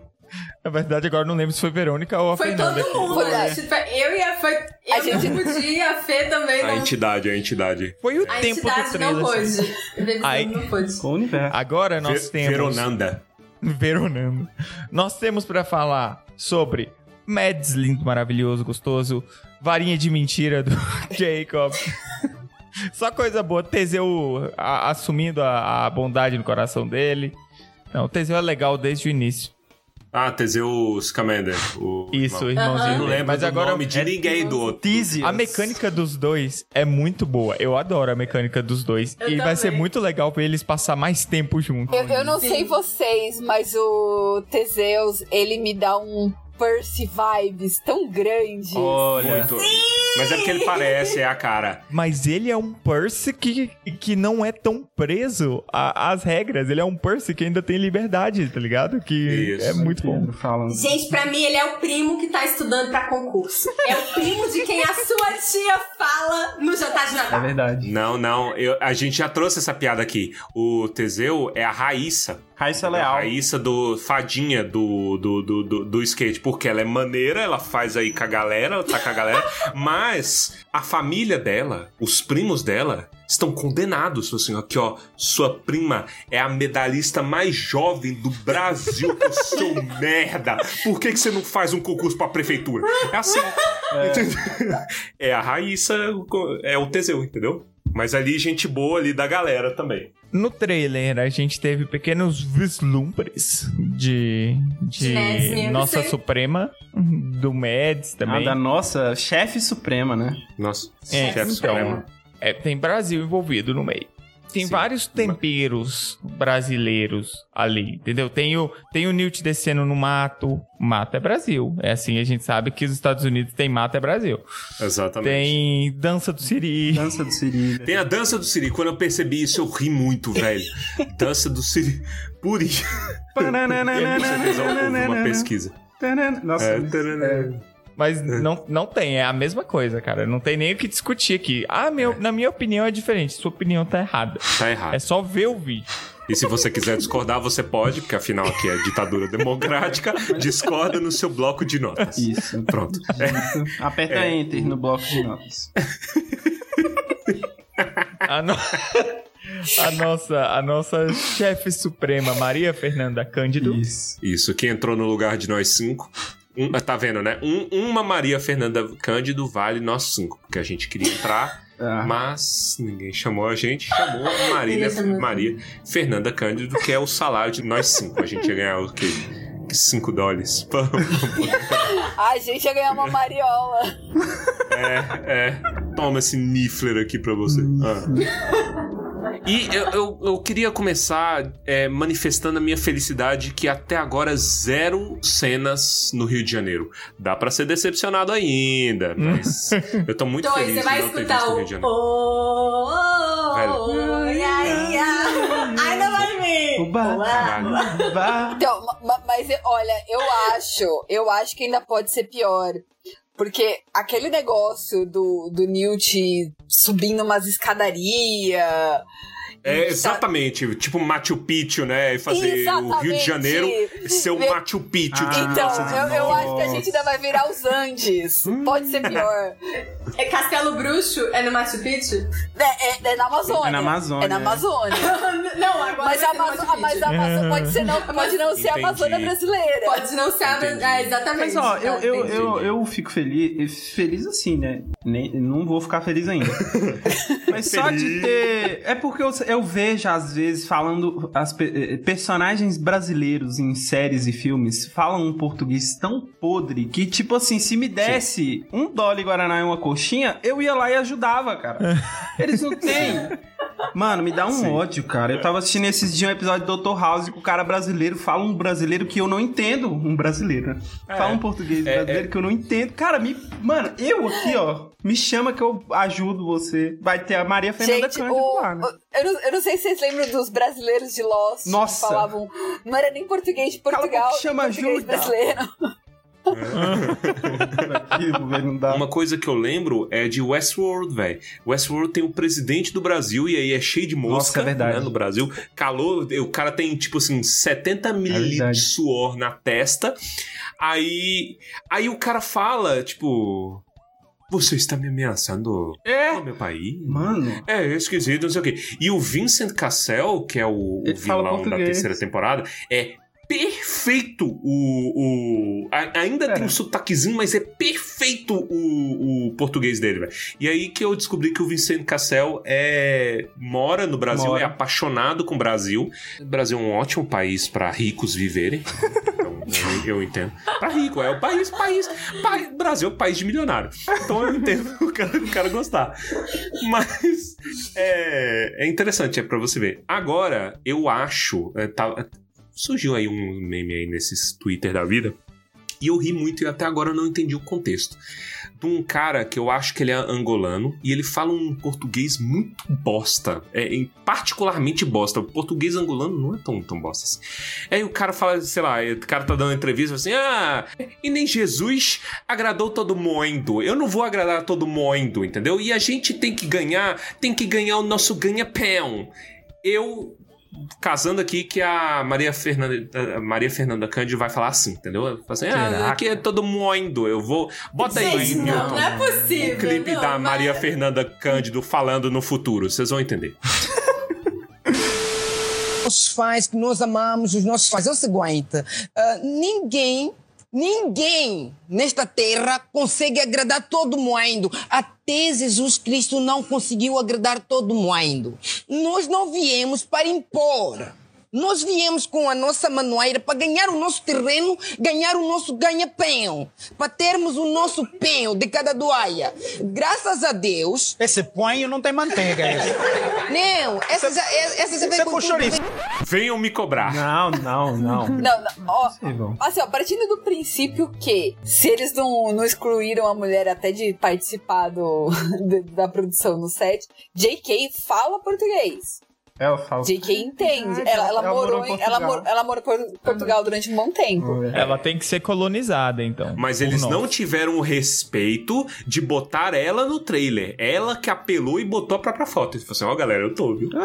Na verdade, agora eu não lembro se foi Verônica ou a Foi Fernanda. todo aqui. mundo. Foi, que foi- Eu e a. Foi, eu A gente- podia, a Fê também A não. entidade, a entidade. Foi o A tempo do entidade trailer. não pôde. Aí- não pôde. Com o universo. Agora nós Ver- temos... Veronanda. Veronando. Nós temos pra falar sobre Mads, lindo, maravilhoso, gostoso. Varinha de mentira do [laughs] Jacob. Só coisa boa. Teseu a- assumindo a, a bondade no coração dele. Não, o Teseu é legal desde o início. Ah, Teseu Scamander. O Isso, o irmão. irmãozinho Eu não lembro Mas do agora nome de é- ninguém do outro. Theseus. A mecânica dos dois é muito boa. Eu adoro a mecânica dos dois. Eu e vai ser também. muito legal ver eles passar mais tempo juntos. Eu, eu não Sim. sei vocês, mas o Teseus, ele me dá um Percy vibes tão grandes. Olha. Muito. Mas é porque ele parece, é a cara. Mas ele é um Percy que, que não é tão preso a- às regras. Ele é um Percy que ainda tem liberdade, tá ligado? Que Isso. é muito bom. Falando. Gente, pra mim, ele é o primo que tá estudando pra concurso. É o primo de quem a sua tia fala no jantar de É Natal. verdade. Não, não. eu- a gente já trouxe essa piada aqui. O Teseu é a Raíssa. Raíssa A Leal. Raíssa do Fadinha do, do, do, do, do skate. Porque ela é maneira, ela faz aí com a galera, ela tá com a galera. [laughs] mas a família dela, os primos dela, estão condenados. Assim, aqui, ó. Sua prima é a medalhista mais jovem do Brasil, que [laughs] seu merda. Por que, que você não faz um concurso pra prefeitura? É assim. entendeu? É a Raíssa, é o Teseu, entendeu? Mas ali, gente boa ali da galera também. No trailer, a gente teve pequenos vislumbres de, de Nossa. Suprema, [laughs] do Mads A também. da nossa chefe suprema, né? Nossa, É, chefe então, supremo. é, tem Brasil envolvido no meio. Tem Sim. vários temperos brasileiros ali, entendeu? Tem o, tem o Newt descendo no mato. Mato é Brasil. É assim, a gente sabe que os Estados Unidos tem mato é Brasil. Exatamente. Tem dança do Siri. Dança do Siri. Tem a dança do Siri. Quando eu percebi isso, eu ri muito, velho. [laughs] dança do Siri. Por isso. Com certeza houve uma pesquisa. Nossa, É, Mas não, não tem, é a mesma coisa, cara. Não tem nem o que discutir aqui. Ah, meu, na minha opinião é diferente. Sua opinião tá errada. Tá errado. É só ver o vídeo. E se você quiser discordar, você pode, porque afinal aqui é ditadura democrática. [laughs] Discorda no seu bloco de notas. Isso. Pronto. Isso. Aperta É. Enter no bloco de notas. [laughs] A, no- a nossa, a nossa chefe suprema, Maria Fernanda Cândido. Isso. Isso, que entrou no lugar de nós cinco. Um- tá vendo, né? Um- uma Maria Fernanda Cândido vale nós cinco, porque a gente queria entrar, [laughs] Ah, mas ninguém chamou a gente, chamou a Marília. Maria Fernanda Cândido, que é o salário de nós cinco. A gente ia ganhar o quê? Cinco dólares. [laughs] A gente ia ganhar uma mariola. É, é. Toma esse Niffler aqui pra você. Ah. E eu, eu, eu queria começar é, manifestando a minha felicidade que até agora zero cenas no Rio de Janeiro. Dá pra ser decepcionado ainda, mas eu tô muito Então feliz você vai de não ter escutar visto o. Rio de Janeiro. Oh, oh, oh, ia, ia. Ainda vai vir. Oba. Caralho. Vá. Então, ma- ma- mas olha, eu acho, eu acho que ainda pode ser pior. Porque aquele negócio do, do Newt subindo umas escadarias. É exatamente, tipo Machu Picchu, né? E fazer o Rio de Exatamente. Janeiro ser o Machu Picchu de Ah, Então, 1919. eu, eu acho que a gente ainda vai virar os Andes. Pode ser pior. É Castelo Bruxo? É no Machu Picchu? É, é- é na Amazônia. É na Amazônia, É na. Amazônia. [laughs] não, agora Mas vai a mas a Amazônia pode, ser não, pode não ser a. Amazônia brasileira. Pode não ser a... É, exatamente. Mas ó, eu, eu, eu, eu fico feliz, feliz assim, né? Nem, não vou ficar feliz ainda. [laughs] Mas só de ter. É porque eu, eu vejo, às vezes, falando. As pe- eh, personagens brasileiros em séries e filmes falam um português tão podre que, tipo assim, se me desse um dólar Guaraná e uma coxinha, eu ia lá e ajudava, cara. [laughs] Eles não têm. Mano, me dá um ódio, cara. Eu tava assistindo esses dias um episódio do Dr. House que o cara brasileiro fala um brasileiro que eu não entendo. Um brasileiro, né? Fala um português É, brasileiro que eu não entendo. Cara, me. Mano, eu aqui, ó. Me chama que eu ajudo você. Vai ter a Maria Fernanda Gente, Cândido o- lá, né? o- eu, não, eu não sei se vocês lembram dos brasileiros de Lost. Nossa. Que falavam. Não era nem português de Cala Portugal. boca, chama nem português ajuda. brasileiro. Uma coisa que eu lembro é de Westworld, velho. Westworld tem o presidente do Brasil e aí é cheio de mosca Nossa, é verdade. né, no Brasil. Calor, o cara tem tipo assim 70 mililitros de verdade. suor na testa. Aí, aí o cara fala, tipo, você está me ameaçando É. meu país? Mano, É, é esquisito, não sei o quê. E o Vincent Cassel, que é o, o vilão da terceira temporada, é perfeito o. o a- ainda tem um sotaquezinho, mas é perfeito o, o português dele, velho. E aí que eu descobri que o Vincent Cassel é, mora no Brasil, Mora. é apaixonado com o Brasil. O Brasil é um ótimo país para ricos viverem. [laughs] Então, eu, eu entendo. Pra rico, é o país, país, país. Brasil é o país de milionário. Então eu entendo o cara, o cara gostar. Mas é, é interessante, é pra você ver. Agora, eu acho. é, tá- surgiu aí um meme aí nesses Twitter da vida. E eu ri muito e até agora eu não entendi o contexto. De um cara que eu acho que ele é angolano e ele fala um português muito bosta. É, particularmente bosta. O português angolano não é tão, tão bosta assim. Aí o cara fala, sei lá, o cara tá dando entrevista assim: ah, e nem Jesus agradou todo mundo. Eu não vou agradar todo mundo, entendeu? E a gente tem que ganhar, tem que ganhar o nosso ganha-pão. Eu casando aqui que a Maria Fernanda, a Maria Fernanda Cândido vai falar assim, entendeu? Assim, ah, aqui é todo mundo, eu vou... Bota aí, Gente, não, não é possível. o clipe não, da mas- Maria Fernanda Cândido falando no futuro, vocês vão entender. nossos pais, que nós amamos os nossos pais. É o seguinte: ah, ninguém, ninguém nesta terra consegue agradar todo mundo. Até Jesus Cristo não conseguiu agradar todo mundo. Nós não viemos para impor. Nós viemos com a nossa maneira para ganhar o nosso terreno, ganhar o nosso ganha-pão, para termos o nosso pão de cada doaia. Graças a Deus. Esse ponho não tem manteiga. Esse. Não, essa já, essa já vem Você com isso. Venham me cobrar. não, não, não. [laughs] Não, não, ó, assim, ó, partindo do princípio que se eles não, não excluíram a mulher até de participar do, de- [laughs] da produção no set, JK fala português. Ela fala. JK entende. Verdade, Ela, ela, ela morou, morou em em, ela, Portugal. mor- ela morou em Portugal durante um bom tempo. Ela tem que ser colonizada, então. Mas eles nós. não tiveram o respeito de botar ela no trailer. Ela que apelou e botou a própria foto. Ele falou assim: ó, galera, eu tô, viu? [laughs]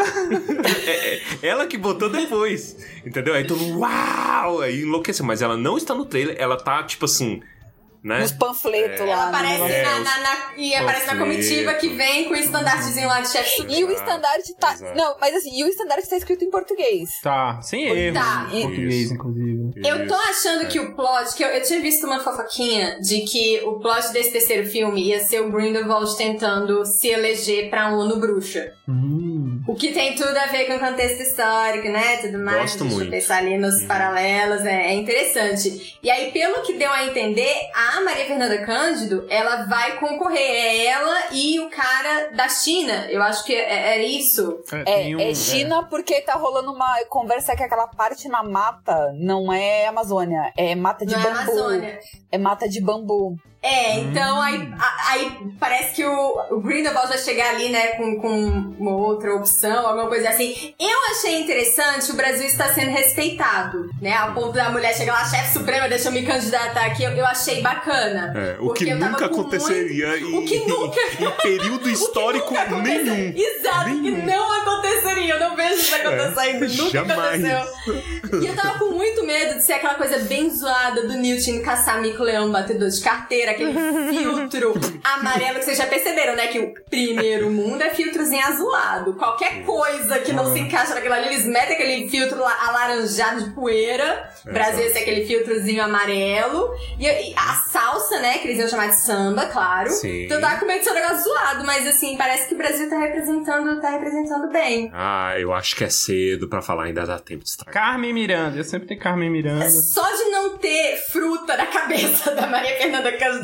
É, é, ela que botou depois. Entendeu? Aí todo mundo, uau! Aí enlouqueceu. Mas ela não está no trailer, ela tá, tipo assim. Né? Nos panfletos É. lá. Aparece, negócio. É, na, os na- na- e aparece na comitiva que vem com o estandartezinho lá de chefe. E o estandarte tá. Exato. Não, mas assim, e o estandarte tá escrito em português. Tá, sem erro. Tá. em Português, Isso. inclusive. Eu tô Isso. achando que o plot, que eu, eu tinha visto uma fofoquinha de que o plot desse terceiro filme ia ser o Grindelwald tentando se eleger pra ONU bruxa. Hum. O que tem tudo a ver com o contexto histórico, né? Tudo mais. Gosto Deixa eu muito. pensar ali nos Uhum. paralelos, é, é interessante. E aí, pelo que deu a entender, a Maria Fernanda Cândido, ela vai concorrer. É ela e o cara da China. Eu acho que é, é isso. É, tem um- é China porque tá rolando uma conversa que aquela parte na mata não é Amazônia, é mata de Não é bambu. Amazônia. É mata de bambu. É, então aí, a- aí parece que o, o Grindelwald vai chegar ali, né, com, com uma outra opção, alguma coisa assim. Eu achei interessante o Brasil estar sendo respeitado, né? Ao ponto da mulher chegar lá, chefe suprema, deixa eu me candidatar aqui. Eu, eu achei bacana. É, o que nunca aconteceria muito- em, o que nunca- em período [laughs] histórico nenhum. Exato, que Nenhum. não aconteceria. Eu não vejo isso acontecendo. É, nunca jamais. aconteceu. E eu tava com muito medo de ser aquela coisa bem zoada do Newt indo caçar mico-leão batedor de carteira, aquele filtro [laughs] amarelo que vocês já perceberam, né? Que o primeiro mundo é filtrozinho azulado. Qualquer coisa que não se encaixa naquilo ali, eles metem aquele filtro lá alaranjado de poeira. Brasil ia ser aquele filtrozinho amarelo. E, e a salsa, né? Que eles iam chamar de samba, claro. Sim. Então eu tava com medo de ser um negócio zoado, mas assim, parece que o Brasil tá representando, tá representando bem. Ah, eu acho que é cedo pra falar, ainda dá tempo de estragar. Carmen Miranda, eu sempre tenho Carmen Miranda. Só de não ter fruta na cabeça [laughs] da Maria Fernanda Cândido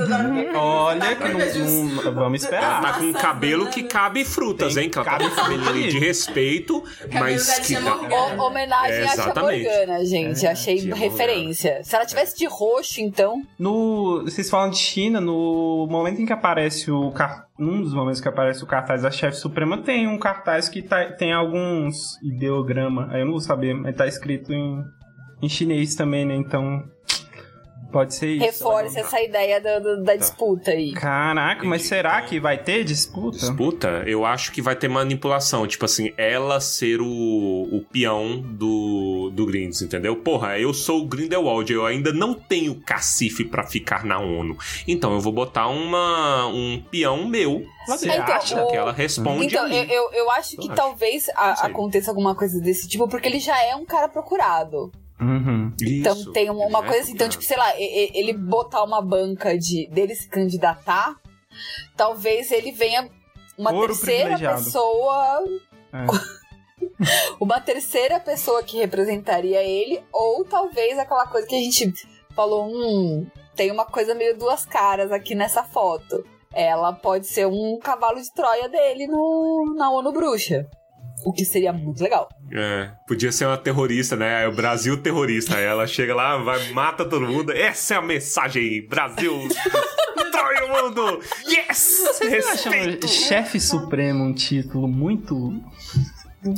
Olha, que Tá não, vamos Ela esperar. tá com um cabelo que cabe frutas, Tem- hein? Que ela tá cabe com um cabelinho ali de respeito, mas que dá... Homenagem É, à Tia. Morgana, gente. É, Achei referência. Se ela tivesse de roxo, então. No, vocês falam de China, no momento em que aparece o car... num dos momentos que aparece o cartaz da chefe suprema, tem um cartaz que tá- tem alguns ideograma, aí eu não vou saber, mas tá escrito em, em chinês também, né? Então, Pode ser isso. reforça essa ideia da, da- da disputa aí. Caraca, mas será que vai ter disputa? Disputa, eu acho que vai ter manipulação. Tipo assim, ela ser o, o peão do, do Grindes, entendeu? Porra, eu sou o Grindelwald, eu ainda não tenho cacife pra ficar na ONU. Então eu vou botar uma, um peão meu lá Você dentro. acha? que ela responde Então, ali. eu, eu, eu acho que acho. talvez a- aconteça alguma coisa desse tipo, porque ele já é um cara procurado. Uhum. Então Isso, tem uma, uma é coisa assim, então, tipo, sei lá, ele botar uma banca de dele se candidatar, talvez ele venha uma Ouro terceira pessoa. É. [laughs] Uma terceira pessoa que representaria ele, ou talvez aquela coisa que a gente falou, hum, tem uma coisa meio duas caras aqui nessa foto. Ela pode ser um cavalo de Troia dele no, na ONU Bruxa. O que seria muito legal. É, podia ser uma terrorista, né? O Brasil terrorista. Aí ela chega lá, vai, mata todo mundo. Essa é a mensagem. Brasil, [laughs] destrói o mundo. Yes! Vocês acham chefe supremo um título muito.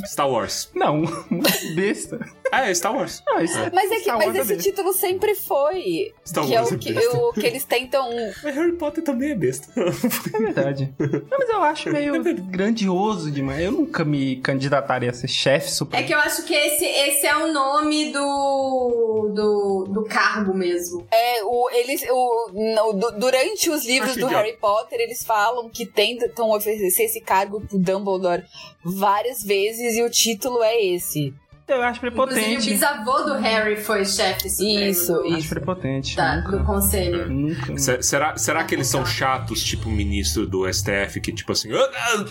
Star Wars. Não, [laughs] muito besta. É, Star Wars. Não, isso Mas é que Star mas Wars é esse título sempre foi. Star que é Wars o é que, besta. o que eles tentam. [laughs] Mas Harry Potter também é besta. É verdade. Não, mas eu acho meio grandioso demais. Eu nunca me candidataria a ser chefe É supremo. que eu acho que esse, esse é o nome do, do, do cargo mesmo. É, o, eles, o, no- durante os livros Acho do. Harry Potter, eles falam que tentam oferecer esse cargo pro Dumbledore várias vezes e o título é esse. Eu acho Inclusive, o prepotente. bisavô do Harry foi chefe supremo Isso, do, Acho prepotente. da- nunca. do conselho. Nunca. Se- será, será que eles são chatos, tipo o ministro do STF, que tipo assim. "Ah, ah,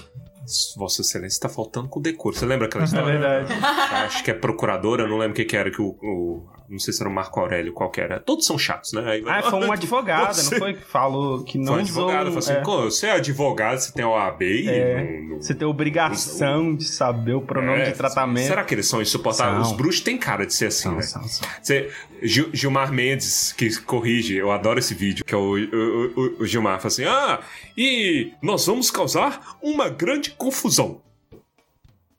Vossa Excelência tá faltando com decoro. Você lembra aquela É história? verdade. Acho que é procuradora, não lembro o que, que era, que o, o- Não sei se era o Marco Aurélio, qual que era. Todos são chatos, né? Aí, Ah, foi [laughs] uma advogada, Você- não foi? Que falou que não Foi usou. advogado, falou assim, é, "Pô, você é advogado, você tem OAB e É, não- não- Você tem obrigação de saber o pronome É, de tratamento. Será que eles são insuportáveis? São. Os bruxos têm cara de ser assim, São, né? são, são. Você, Gil- Gilmar Mendes, que corrige, eu adoro esse vídeo, que é o, o- o- o Gilmar, fala assim: Ah, e nós vamos causar uma grande confusão.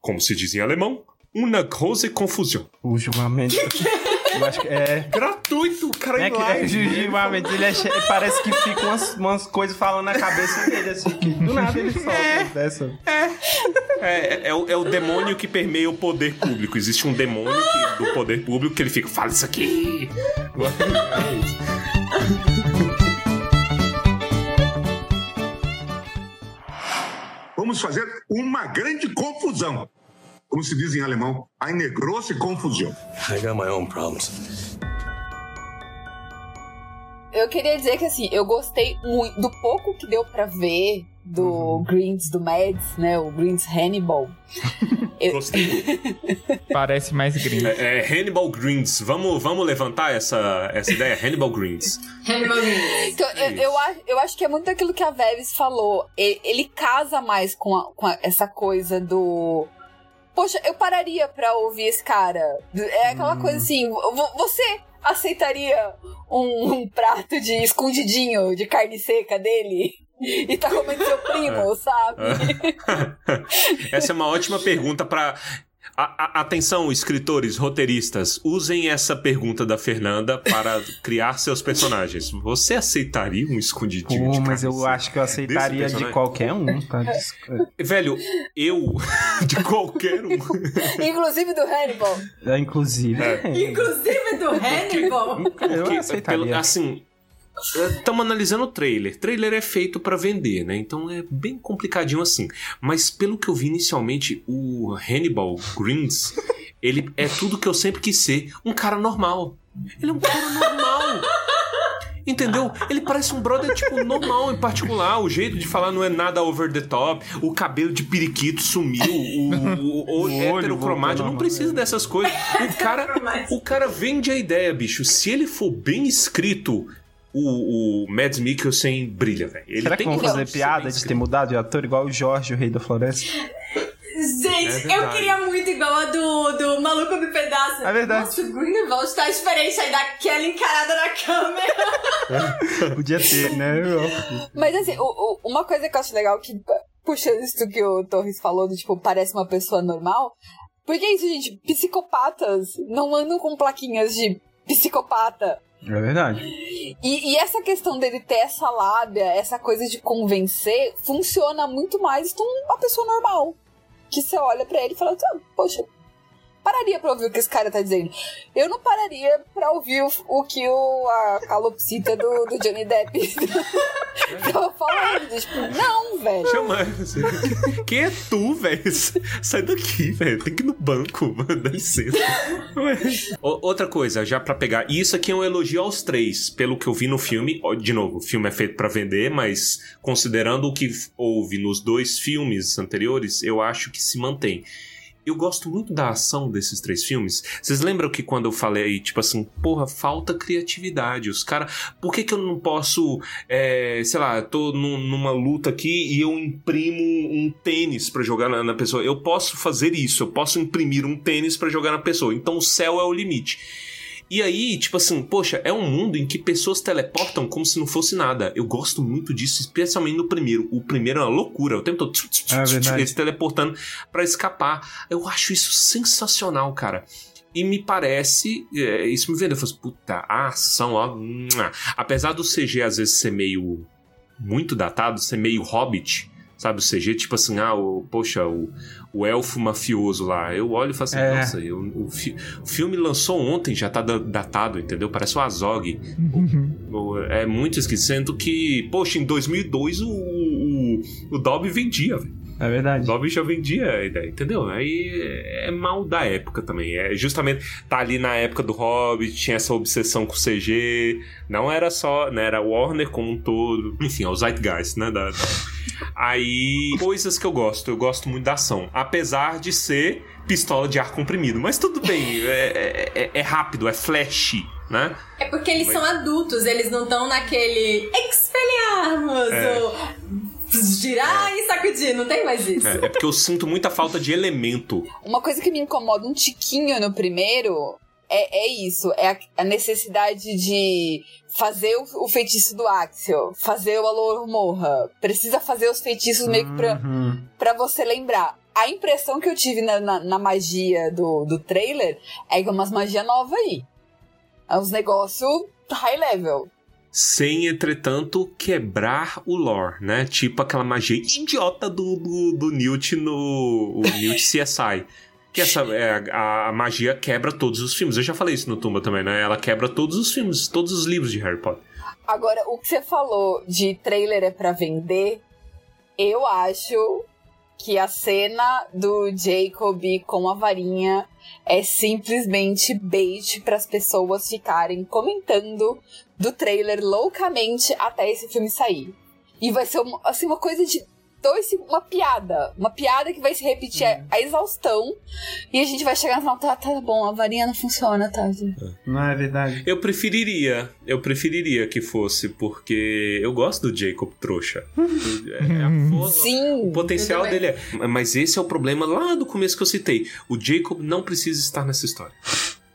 Como se diz em alemão, uma große Confusão. O julgamento. [laughs] eu acho que é. Gratuito, cara É em que é, o julgamento, ele é che- parece que fica umas, umas coisas falando na cabeça dele, assim, que do nada ele solta dessa. É, é, o, é o demônio que permeia o poder público. Existe um demônio que- do poder público que ele fica, fala isso aqui. É isso. Vamos fazer uma grande confusão. Como se diz em alemão, eine große Confusão. I got my own problems. Eu queria dizer que assim, eu gostei muito do pouco que deu pra ver do Greens do Mads, né? O Greens Hannibal. [laughs] Eu- Gostei. [laughs] Parece mais gringo. É, é Hannibal Greens. Vamos, vamos levantar essa, essa ideia? Hannibal Greens. Hannibal Greens. Então, eu, eu, acho, eu acho que é muito aquilo que a Veves falou. Ele, ele casa mais com, a- com a- essa coisa do. Poxa, eu pararia pra ouvir esse cara. É aquela coisa assim, vo- você aceitaria um, um prato de escondidinho de carne seca dele? E tá comendo seu [laughs] primo, sabe? [laughs] Essa é uma ótima pergunta para. Atenção, escritores, roteiristas, usem essa pergunta da Fernanda para [laughs] criar seus personagens. Você aceitaria um escondidinho Pô, de mas eu acho que eu aceitaria de personagem? qualquer um, tá? [laughs] Velho, eu, [laughs] de qualquer um. Inclusive do Hannibal. é, Inclusive. Inclusive do Hannibal. Eu Porque, aceitaria. pelo- assim, estamos analisando o trailer. Trailer é feito pra vender, né? Então é bem complicadinho assim. Mas pelo que eu vi inicialmente, o Hannibal Greens, [laughs] ele é tudo que eu sempre quis ser. Um cara normal. Ele é um cara normal. Entendeu? Ele parece um brother, tipo, normal em particular. O jeito de falar não é nada over the top. O cabelo de periquito sumiu. O, o, o, O heterocromático não precisa dessas coisas. O cara, o cara vende a ideia, bicho. Se ele for bem escrito, o, o Mads Mikkelsen brilha, velho. Ele Será que tem vão que fazer ser piada de ter mudado de ator igual o Jorge, o rei da floresta? Gente, É eu queria muito igual a do, do Maluco do Pedaço. É verdade. Nossa, o Grindelwald tá diferente aí daquela encarada na câmera. [laughs] Podia ter, né? Mas assim, o- o- uma coisa que eu acho legal, que puxando isso que o Torres falou, do tipo, parece uma pessoa normal. Porque é isso, gente, psicopatas não andam com plaquinhas de psicopata. É verdade. E, e essa questão dele ter essa lábia, essa coisa de convencer, funciona muito mais com uma pessoa normal. Que você olha pra ele e fala, ah, poxa, pararia pra ouvir o que esse cara tá dizendo. Eu não pararia pra ouvir o, o que o, a calopsita do, do Johnny Depp [laughs] tava falando. Tipo, não, velho. Chama. Quem é tu, velho? Sai daqui, velho. Tem que ir no banco, mano. Dá licença. Outra coisa, já pra pegar. E isso aqui é um elogio aos três, pelo que eu vi no filme. De novo, o filme é feito pra vender, mas considerando o que houve nos dois filmes anteriores, eu acho que se mantém. Eu gosto muito da ação desses três filmes. Vocês lembram que quando eu falei, tipo assim, porra, falta criatividade. Os caras. Por que, que eu não posso. é, sei lá, tô num- numa luta aqui e eu imprimo um tênis pra jogar na, na pessoa? Eu posso fazer isso. Eu posso imprimir um tênis pra jogar na pessoa. Então o céu é o limite. E aí, tipo assim, poxa, é um mundo em que pessoas teleportam como se não fosse nada. Eu gosto muito disso, especialmente no primeiro. O primeiro é uma loucura. O tempo todo tch, tch, tch, É eles teleportando pra escapar. Eu acho isso sensacional, cara. E me parece, é, isso me vendeu. Eu falei, puta, a ação, ó. Apesar do CG às vezes ser meio. muito datado, ser meio hobbit, sabe? O CG, tipo assim, ah, o, poxa, o, o elfo mafioso lá. Eu olho e falo assim, É. nossa, eu, o, fi- o filme lançou ontem, já tá da- datado, entendeu? Parece o Azog. O- É muito esquisito. Sendo que, poxa, em 2002 o, o, o Dolby vendia, velho. É verdade. O Dolby já vendia a ideia, entendeu? Aí é mal da época também. É justamente tá ali na época do Hobbit, tinha essa obsessão com CG. Não era só, né? Era Warner como um todo. Enfim, é o Zeitgeist, né? Da, da- Aí, coisas que eu gosto. Eu gosto muito da ação. Apesar de ser pistola de ar comprimido. Mas tudo bem, é, é- é rápido, é flash, né? É porque eles Mas- são adultos, eles não estão naquele expelharmos, É. ou girar e sacudir, não tem mais isso. É, é porque eu sinto muita falta de elemento. Uma coisa que me incomoda um tiquinho no primeiro é, é isso, é a, a necessidade de fazer o, o feitiço do Axel, fazer o Alor morra. Precisa fazer os feitiços meio que pra, Uhum. pra você lembrar. A impressão que eu tive na, na, na magia do, do trailer é que é umas magia nova aí. É uns negócios high level. Sem, entretanto, quebrar o lore, né? Tipo aquela magia idiota do, do, do Newt no o Newt [laughs] CSI. Que essa é, a, a magia quebra todos os filmes. Eu já falei isso no Tumba também, né? Ela quebra todos os filmes, todos os livros de Harry Potter. Agora, o que você falou de trailer é pra vender, eu acho que a cena do Jacob com a varinha é simplesmente bait para as pessoas ficarem comentando do trailer loucamente até esse filme sair. E vai ser uma, assim, uma coisa de dois, uma piada, uma piada que vai se repetir a, a exaustão e a gente vai chegar no final, tá, tá bom, a varinha não funciona, tá? Não é verdade. Eu preferiria, eu preferiria que fosse, porque eu gosto do Jacob trouxa. [laughs] É a força- Sim. O potencial dele é. Mas esse é o problema lá do começo que eu citei. O Jacob não precisa estar nessa história.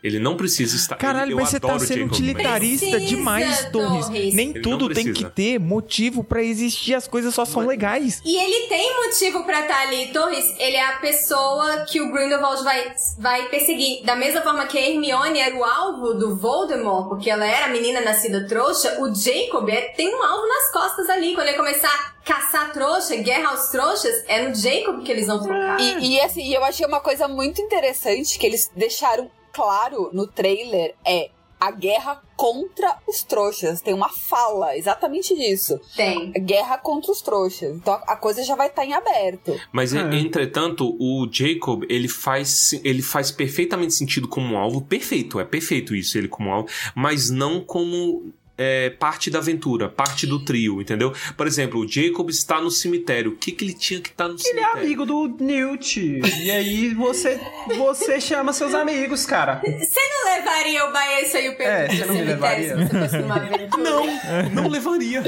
Ele não precisa estar. Caralho, eu mas você tá sendo utilitarista Precisa, demais, Torres. Torres. Nem Ele tudo tem que ter motivo pra existir, as coisas só são legais. E ele tem motivo pra estar ali. Torres, ele é a pessoa que o Grindelwald vai, vai perseguir. Da mesma forma que a Hermione era o alvo do Voldemort, porque ela era a menina nascida trouxa, o Jacob é- tem um alvo nas costas ali. Quando ele começar a caçar trouxa, guerra aos trouxas, é no Jacob que eles vão focar. E, e, assim, eu achei uma coisa muito interessante que eles deixaram claro no trailer é a guerra contra os trouxas. Tem uma fala exatamente disso. Tem. Guerra contra os trouxas. Então a coisa já vai estar em aberto. Mas, É. entretanto, o Jacob, ele faz, ele faz perfeitamente sentido como um alvo. Perfeito, é perfeito isso, ele como alvo. Mas não como é, parte da aventura, parte do trio, entendeu? Por exemplo, o Jacob está no cemitério. O que, que ele tinha que estar no Ele é cemitério? amigo do Newt. E aí você, você chama seus amigos, cara. Você não levaria o Baessa e o Pedro É, você não cemitério se levaria? você fosse numa aventura? Não, não levaria.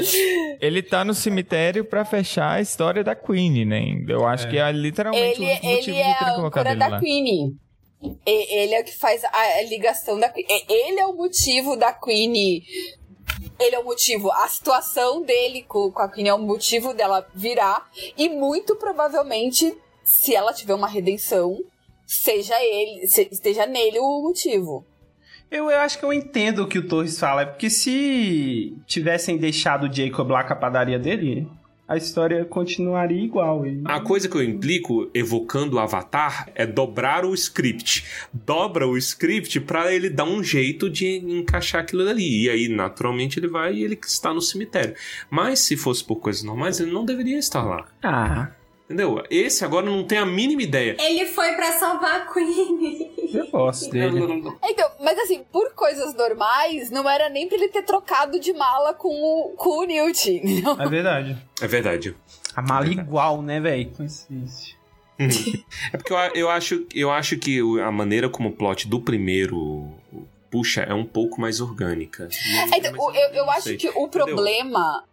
Ele tá no cemitério pra fechar a história da Queen, né? Eu acho que é literalmente Ele, um ele de é terem a colocado ele da lá. Queen. Ele é o que faz a ligação da Queen. Ele é o motivo da Queen. Ele é o motivo. A situação dele com, com a Queen é o motivo dela virar. E muito provavelmente, se ela tiver uma redenção, seja ele, se- esteja nele o motivo. Eu, eu acho que eu entendo o que o Torres fala, é porque se tivessem deixado o Jacob lá com a padaria dele, a história continuaria igual. E... A coisa que eu implico, evocando o Avatar, é dobrar o script. Dobra o script pra ele dar um jeito de encaixar aquilo ali. E aí, naturalmente, ele vai e ele está no cemitério. Mas se fosse por coisas normais, ele não deveria estar lá. Ah. Entendeu? Esse agora não tem a mínima ideia. Ele foi pra salvar a Queen. Eu gosto dele. Então, mas assim, por coisas normais, não era nem pra ele ter trocado de mala com o, com o Newt. entendeu? É verdade. É verdade. A mala igual, né, velho? Coincidência. [laughs] É porque eu, eu, acho, eu acho que a maneira como o plot do primeiro puxa é um pouco mais orgânica. É, então, o- eu, eu Não acho que o Entendeu? problema,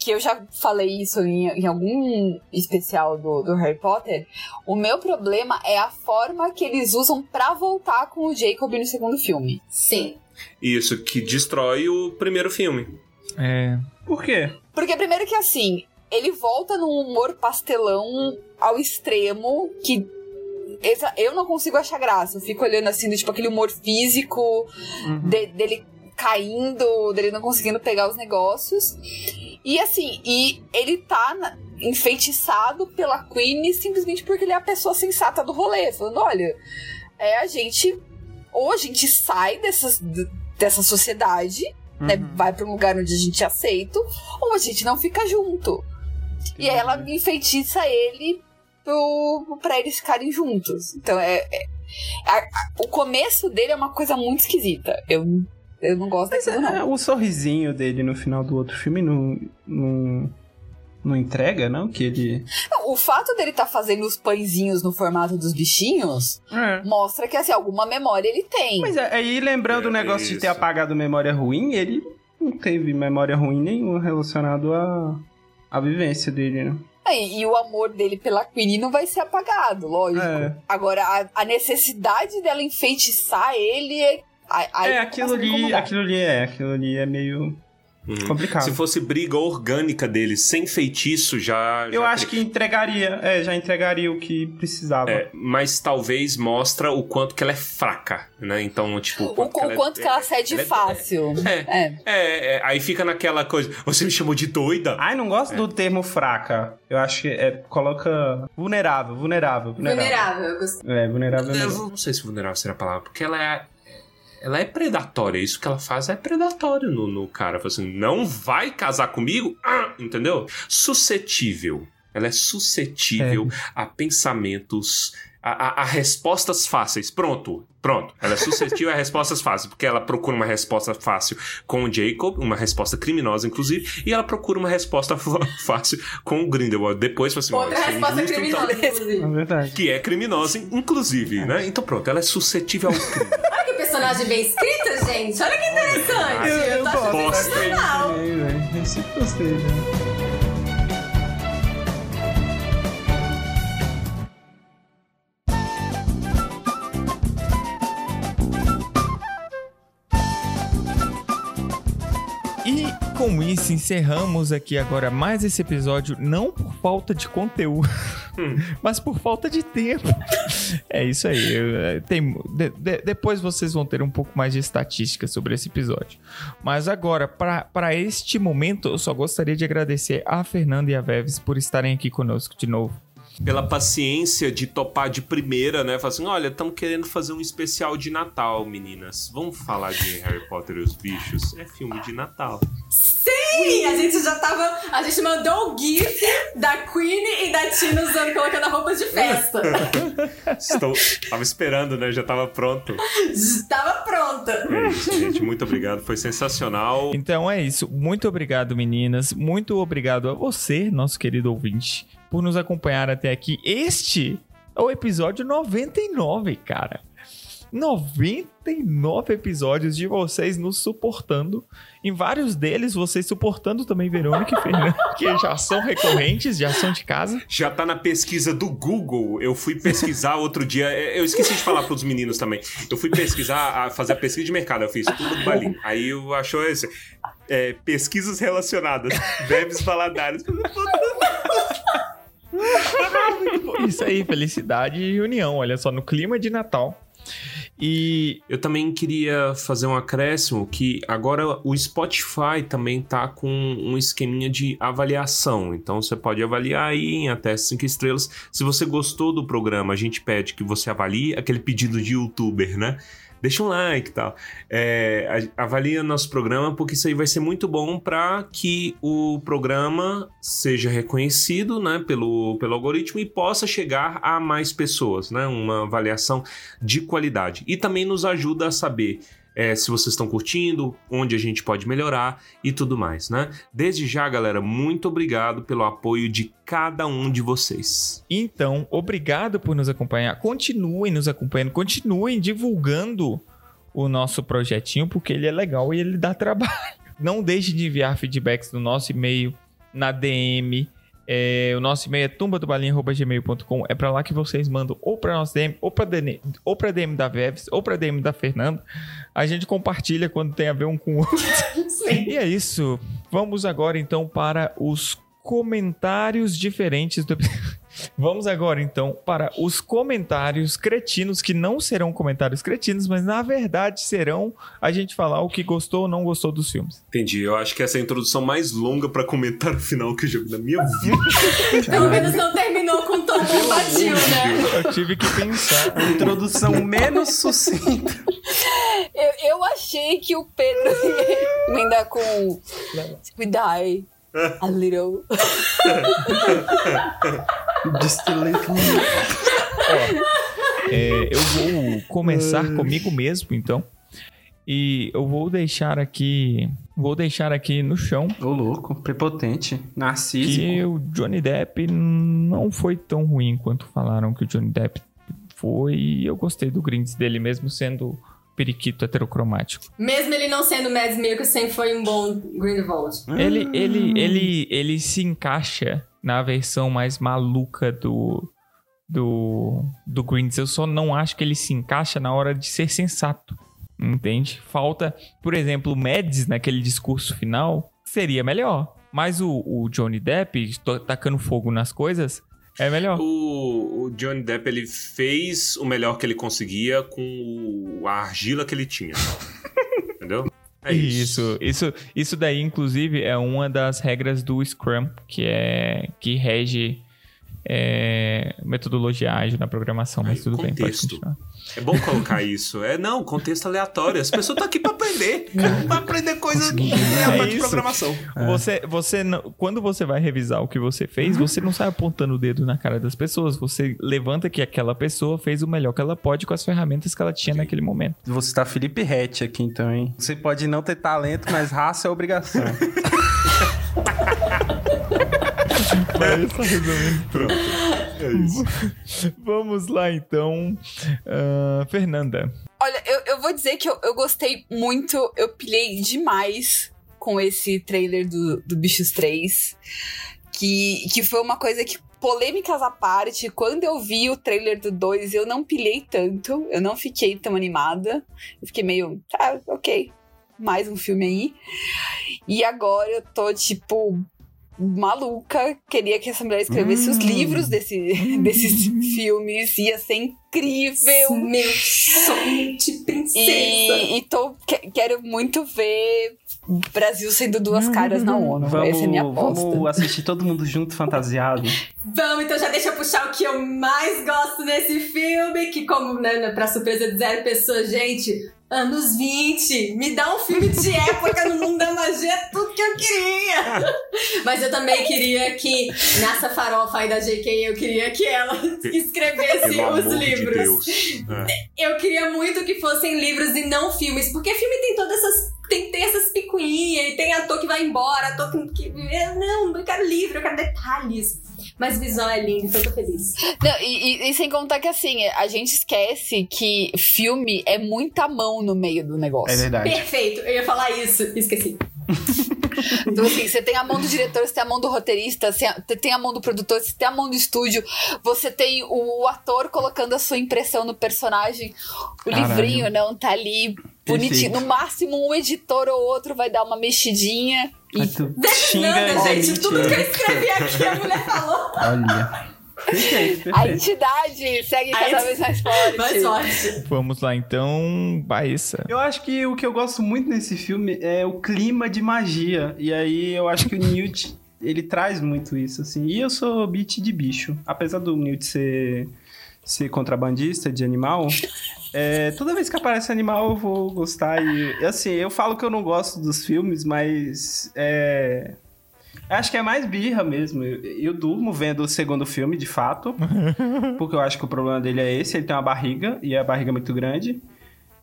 que eu já falei isso em, em algum especial do, do Harry Potter, o meu problema é a forma que eles usam pra voltar com o Jacob no segundo filme. Sim. Isso, que destrói o primeiro filme. É. Por quê? Porque primeiro que assim, ele volta num humor pastelão ao extremo que eu não consigo achar graça. Eu fico olhando assim, do, tipo aquele humor físico de- dele caindo, dele não conseguindo pegar os negócios. E assim, e ele tá na- enfeitiçado pela Queen simplesmente porque ele é a pessoa sensata do rolê, falando, olha, é a gente ou a gente sai dessas, dessa sociedade, né, vai pra um lugar onde a gente é aceito, ou a gente não fica junto. E aí ela enfeitiça ele pro, pra eles ficarem juntos. Então é. é- a- a- o começo dele é uma coisa muito esquisita. Eu, eu não gosto Mas daquilo, é, não. o sorrisinho dele no final do outro filme não, não, não entrega, não? Que ele. Não, O fato dele estar fazendo os pãezinhos no formato dos bichinhos mostra que assim, alguma memória ele tem. Mas é- aí, lembrando o negócio de ter apagado memória ruim, ele não teve memória ruim nenhuma relacionado à, à vivência dele, né? É, E, e o amor dele pela Queen não vai ser apagado, lógico. É. Agora, a, a necessidade dela enfeitiçar ele é. Aí- é, aquilo ali, aquilo ali é, aquilo ali é meio complicado. Se fosse briga orgânica deles, sem feitiço, já. Eu já acho que entregaria, é, já entregaria o que precisava. É, mas talvez mostra o quanto que ela é fraca, né? Então, tipo, O, o quanto que ela cede ela é- fácil. É. É, é, aí fica naquela coisa. Você me chamou de doida? Ai, não gosto do termo fraca. Eu acho que é, coloca vulnerável, vulnerável, vulnerável. Vulnerável. eu gostei. É, vulnerável. é Eu melhor. não sei se vulnerável seria a palavra, porque ela é. Ela é predatória. Isso que ela faz é predatório no, no cara. Fala Assim, não vai casar comigo? Ah, entendeu? Suscetível. Ela é suscetível a pensamentos, a, a- a respostas fáceis. Pronto, pronto. Ela é suscetível a respostas fáceis, porque ela procura uma resposta fácil com o Jacob, uma resposta criminosa, inclusive, e ela procura uma resposta [laughs] fácil com o Grindelwald. Depois, assim, Outra "Ó, isso é resposta injusto, então- criminosa, inclusive. É verdade. que é criminosa, inclusive, né? Então pronto, ela é suscetível ao crime. [laughs] Personagem bem escrita, gente. Olha que interessante. Eu, eu tô achando gosto sensacional. também, velho. Eu sempre gostei, né? Com isso encerramos aqui agora mais esse episódio, não por falta de conteúdo, [laughs] mas por falta de tempo. É isso aí. eu, é, tem, de- de- depois vocês vão ter um pouco mais de estatística sobre esse episódio. Mas agora, para este momento, eu só gostaria de agradecer a Fernanda e a Veves por estarem aqui conosco de novo. Pela paciência de topar de primeira, né? Falar assim: olha, estamos querendo fazer um especial de Natal, meninas. Vamos falar de Harry Potter e os bichos? É filme de Natal. Sim, a gente já tava. A gente mandou o GIF da Queen e da Tina usando, colocando roupas de festa. [laughs] Estou, tava esperando, né? Já tava pronto. Tava pronta. É isso, gente. Muito obrigado. Foi sensacional. Então é isso. Muito obrigado, meninas. Muito obrigado a você, nosso querido ouvinte, por nos acompanhar até aqui. Este é o episódio 99, cara. 99 episódios de vocês nos suportando. Em vários deles, vocês suportando também Verônica e Fernanda, [laughs] que já são recorrentes, já são de casa. Já tá na pesquisa do Google. Eu fui pesquisar [laughs] outro dia. é, Eu esqueci de falar pros meninos também. Eu fui pesquisar, fazer a pesquisa de mercado. Eu fiz tudo no balinho. Aí eu achou esse. é, pesquisas relacionadas. [laughs] Bebes baladares. [laughs] Isso aí, felicidade e união. Olha só, no clima de Natal. E Eu também queria fazer um acréscimo que agora o Spotify também tá com um esqueminha de avaliação. Então você pode avaliar aí em até cinco estrelas. Se você gostou do programa, a gente pede que você avalie aquele pedido de youtuber, né? Deixa um like e tal. É, avalia nosso programa, porque isso aí vai ser muito bom para que o programa seja reconhecido né, pelo, pelo algoritmo e possa chegar a mais pessoas, né? Uma avaliação de qualidade. E também nos ajuda a saber é, se vocês estão curtindo, onde a gente pode melhorar e tudo mais, né? Desde já, galera, muito obrigado pelo apoio de cada um de vocês. Então, obrigado por nos acompanhar. Continuem nos acompanhando, continuem divulgando o nosso projetinho, porque ele é legal e ele dá [laughs] trabalho. Não deixe de enviar feedbacks no nosso e-mail, na DM. É, o nosso e-mail é tumbadobalinha.gmail.com. É pra lá que vocês mandam ou pra nossa DM, ou pra DM, ou pra DM da Veves, ou pra DM da Fernanda. A gente compartilha quando tem a ver um com o outro. [laughs] E é isso. Vamos agora então para os comentários diferentes do Vamos agora então para os comentários cretinos que não serão comentários cretinos, mas na verdade serão a gente falar o que gostou ou não gostou dos filmes. Entendi. Eu acho que essa é a introdução mais longa para comentário final que eu já vi na minha vida. [laughs] Pelo menos não terminou com tom bombadil, né? Eu tive que pensar. Introdução menos sucinta. Eu, eu achei que o Pedro ia emendar com. We die a little. Just a little. É, eu vou começar comigo mesmo, então. E eu vou deixar aqui. Vou deixar aqui no chão Ô, louco, prepotente, narcísico. que o Johnny Depp não foi tão ruim quanto falaram que o Johnny Depp foi. E eu gostei do Grinds dele mesmo sendo periquito heterocromático. Mesmo ele não sendo Mads Mikkelsen, foi um bom Grindelwald. Ele, ele, ele, ele se encaixa na versão mais maluca do, do, do Grinds. Eu só não acho que ele se encaixa na hora de ser sensato. Entende? Falta, por exemplo, o Mads naquele discurso final seria melhor. Mas o, o Johnny Depp tacando fogo nas coisas é melhor. O, o Johnny Depp ele fez o melhor que ele conseguia com o- a argila que ele tinha. [laughs] Entendeu? É isso. isso, isso, isso daí, inclusive, é uma das regras do Scrum, que é que rege é, metodologia ágil na programação, mas Ai, tudo bem, pode contexto. continuar. É bom colocar isso. É, não, contexto aleatório. As pessoas estão aqui pra aprender. Pra aprender coisas que é É de programação. Você, você não- quando você vai revisar o que você fez, você não sai apontando o dedo na cara das pessoas. Você levanta que aquela pessoa fez o melhor que ela pode com as ferramentas que ela tinha naquele momento. Vou citar Felipe Rett aqui então, hein? Você pode não ter talento, mas raça é obrigação. [laughs] Mas só resumindo. Pronto. É isso. [laughs] Vamos lá então, Ah, Fernanda. Olha, eu, eu vou dizer que eu, eu gostei muito, eu pilhei demais com esse trailer do, do Bichos 3. Que, que foi uma coisa que, polêmicas à parte, quando eu vi o trailer do 2, eu não pilhei tanto, eu não fiquei tão animada. Eu fiquei meio, tá, ok, mais um filme aí. E agora eu tô, tipo, maluca. Queria que essa mulher escrevesse os Hum. livros desse, [laughs] desses filmes. Ia ser incrível. Meu sonho de princesa. E, e tô, que- quero muito ver Brasil sendo duas caras na ONU. Vamos, Essa é a minha aposta. vamos assistir todo mundo junto, fantasiado. Vamos, então já deixa eu puxar o que eu mais gosto nesse filme, que como, né, pra surpresa de zero pessoas, gente, anos 20, me dá um filme de época no mundo da magia, é tudo que eu queria. [laughs] Mas eu também queria que, nessa farofa aí da JK, eu queria que ela escrevesse Pelo os de livros. Deus. É. Eu queria muito que fossem livros e não filmes, porque filme tem todas essas. Tem que ter essas picuinhas, e tem ator que vai embora, ator que. Não, eu quero livro, eu quero detalhes. Mas visual é lindo, então eu tô feliz. Não, e, e- e sem contar que assim, a gente esquece que filme é muita mão no meio do negócio. É verdade. Perfeito, eu ia falar isso, esqueci. [laughs] Então, assim, você tem a mão do diretor, você tem a mão do roteirista, você tem a mão do produtor, você tem a mão do estúdio, você tem o ator colocando a sua impressão no personagem. O Caralho. livrinho não tá ali bonitinho. No máximo, um editor ou outro vai dar uma mexidinha. E tu xinga gente, omite tudo que eu escrevi aqui a mulher falou. Olha. Perfeito, A perfeito. entidade segue A cada ent- vez mais forte. Mais forte. Vamos lá, então, Baissa. Eu acho que o que eu gosto muito nesse filme é o clima de magia. E aí eu acho que o Newt, ele traz muito isso, assim. E eu sou beat de bicho. Apesar do Newt ser, ser contrabandista de animal, é, toda vez que aparece animal eu vou gostar. E assim, eu falo que eu não gosto dos filmes, mas é. Acho que é mais birra mesmo. Eu, eu durmo vendo o segundo filme, de fato. [laughs] porque eu acho que o problema dele é esse. Ele tem uma barriga, e a barriga é muito grande.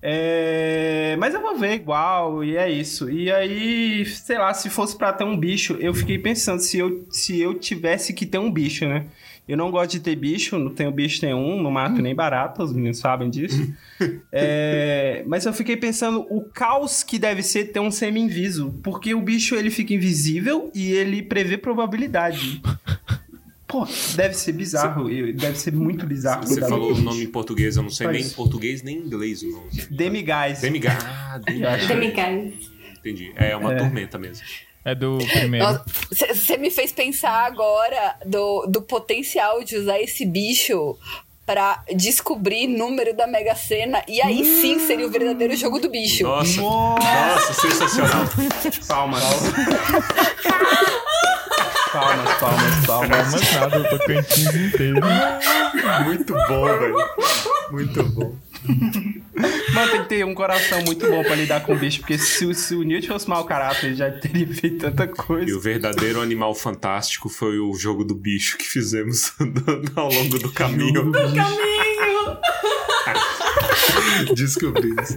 É, Mas eu vou ver igual, e é isso. E aí, sei lá, se fosse pra ter um bicho, eu fiquei pensando se eu, se eu tivesse que ter um bicho, né? Eu não gosto de ter bicho, não tenho bicho nenhum, não mato nem barata, os meninos sabem disso. [laughs] É, Mas eu fiquei pensando o caos que deve ser ter um semi-inviso, porque o bicho ele fica invisível e ele prevê probabilidade. [laughs] Pô, deve ser bizarro, deve ser muito bizarro. Você falou o nome em português, eu não sei Faz. nem em português nem em inglês o nome. Demigás. Demigás. Ah, Demigás. Demigás. Entendi. É uma É. tormenta mesmo. É do primeiro. Você me fez pensar agora do, do potencial de usar esse bicho pra descobrir número da Mega Sena. E aí sim seria o verdadeiro jogo do bicho. Nossa, nossa, sensacional. Palmas. palmas, palmas, palmas. Mas nada, eu tô cantinho inteiro. Muito bom, velho. Muito bom. [laughs] Mano, tem que ter um coração muito bom pra lidar com o bicho, porque se, o- se o Newt fosse mau caráter, ele já teria feito tanta coisa. E o verdadeiro animal fantástico foi o jogo do bicho que fizemos [laughs] ao longo do caminho. Caminho! [laughs] Descobrimos.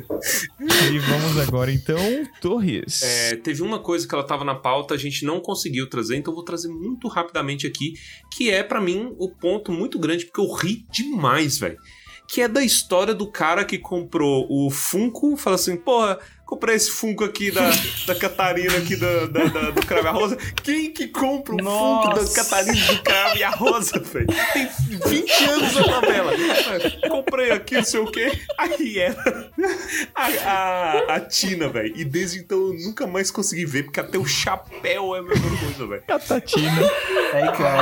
E vamos agora, então, Torres. É, teve uma coisa que ela tava na pauta, a gente não conseguiu trazer, então eu vou trazer muito rapidamente aqui, que é pra mim o ponto muito grande, porque eu ri demais, velho. Que é da história do cara que comprou o Funko, fala assim, porra, comprei esse Funko aqui da, da Catarina aqui da, da, da- do Crave e a Rosa. Quem que compra o Funko da Nossa. Catarina do Crave e a Rosa, velho? Tem 20 anos a novela. Comprei aqui, não sei o quê. Aí era a, a, a Tina, velho. E desde então eu nunca mais consegui ver, porque até o chapéu é a mesma coisa, velho. Catatina. É igual.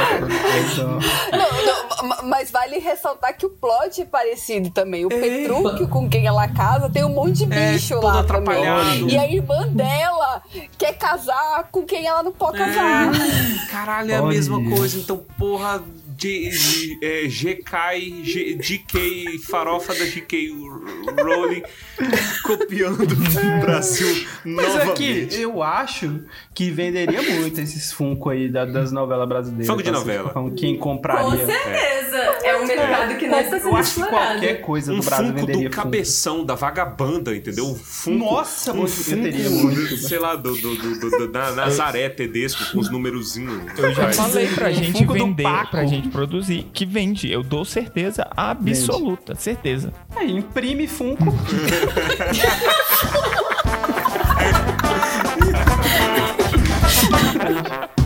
Então. Não, não, ma- mas vale ressaltar que o plot é parecido também. É. O Petrúquio, com quem ela casa, tem um monte de bicho todo lá atrapalhado. E a irmã dela quer casar com quem ela não pode casar. Caralho, é a Olha. mesma coisa. Então, porra, G, G, é, GK, G, GK, farofa da GK Rowling, copiando o [laughs] Brasil Mas aqui, novamente. eu acho que venderia muito esses Funko aí da- das novelas brasileiras. Funko de Assim, novela. com Quem Com compraria. certeza. É, um mercado que não está Eu acho que qualquer coisa Um do Brasil Funko venderia do cabeção, da vagabanda, entendeu? Um Funko, Nossa, um eu teria muito. sei lá, do, do, do, do- do- da Nazaré Tedesco com os numerozinhos. Eu já falei pra Um gente Funko do vender, Paco. pra gente produzir, que vende. Eu dou certeza absoluta, certeza. Aí, imprime Funko. [laughs]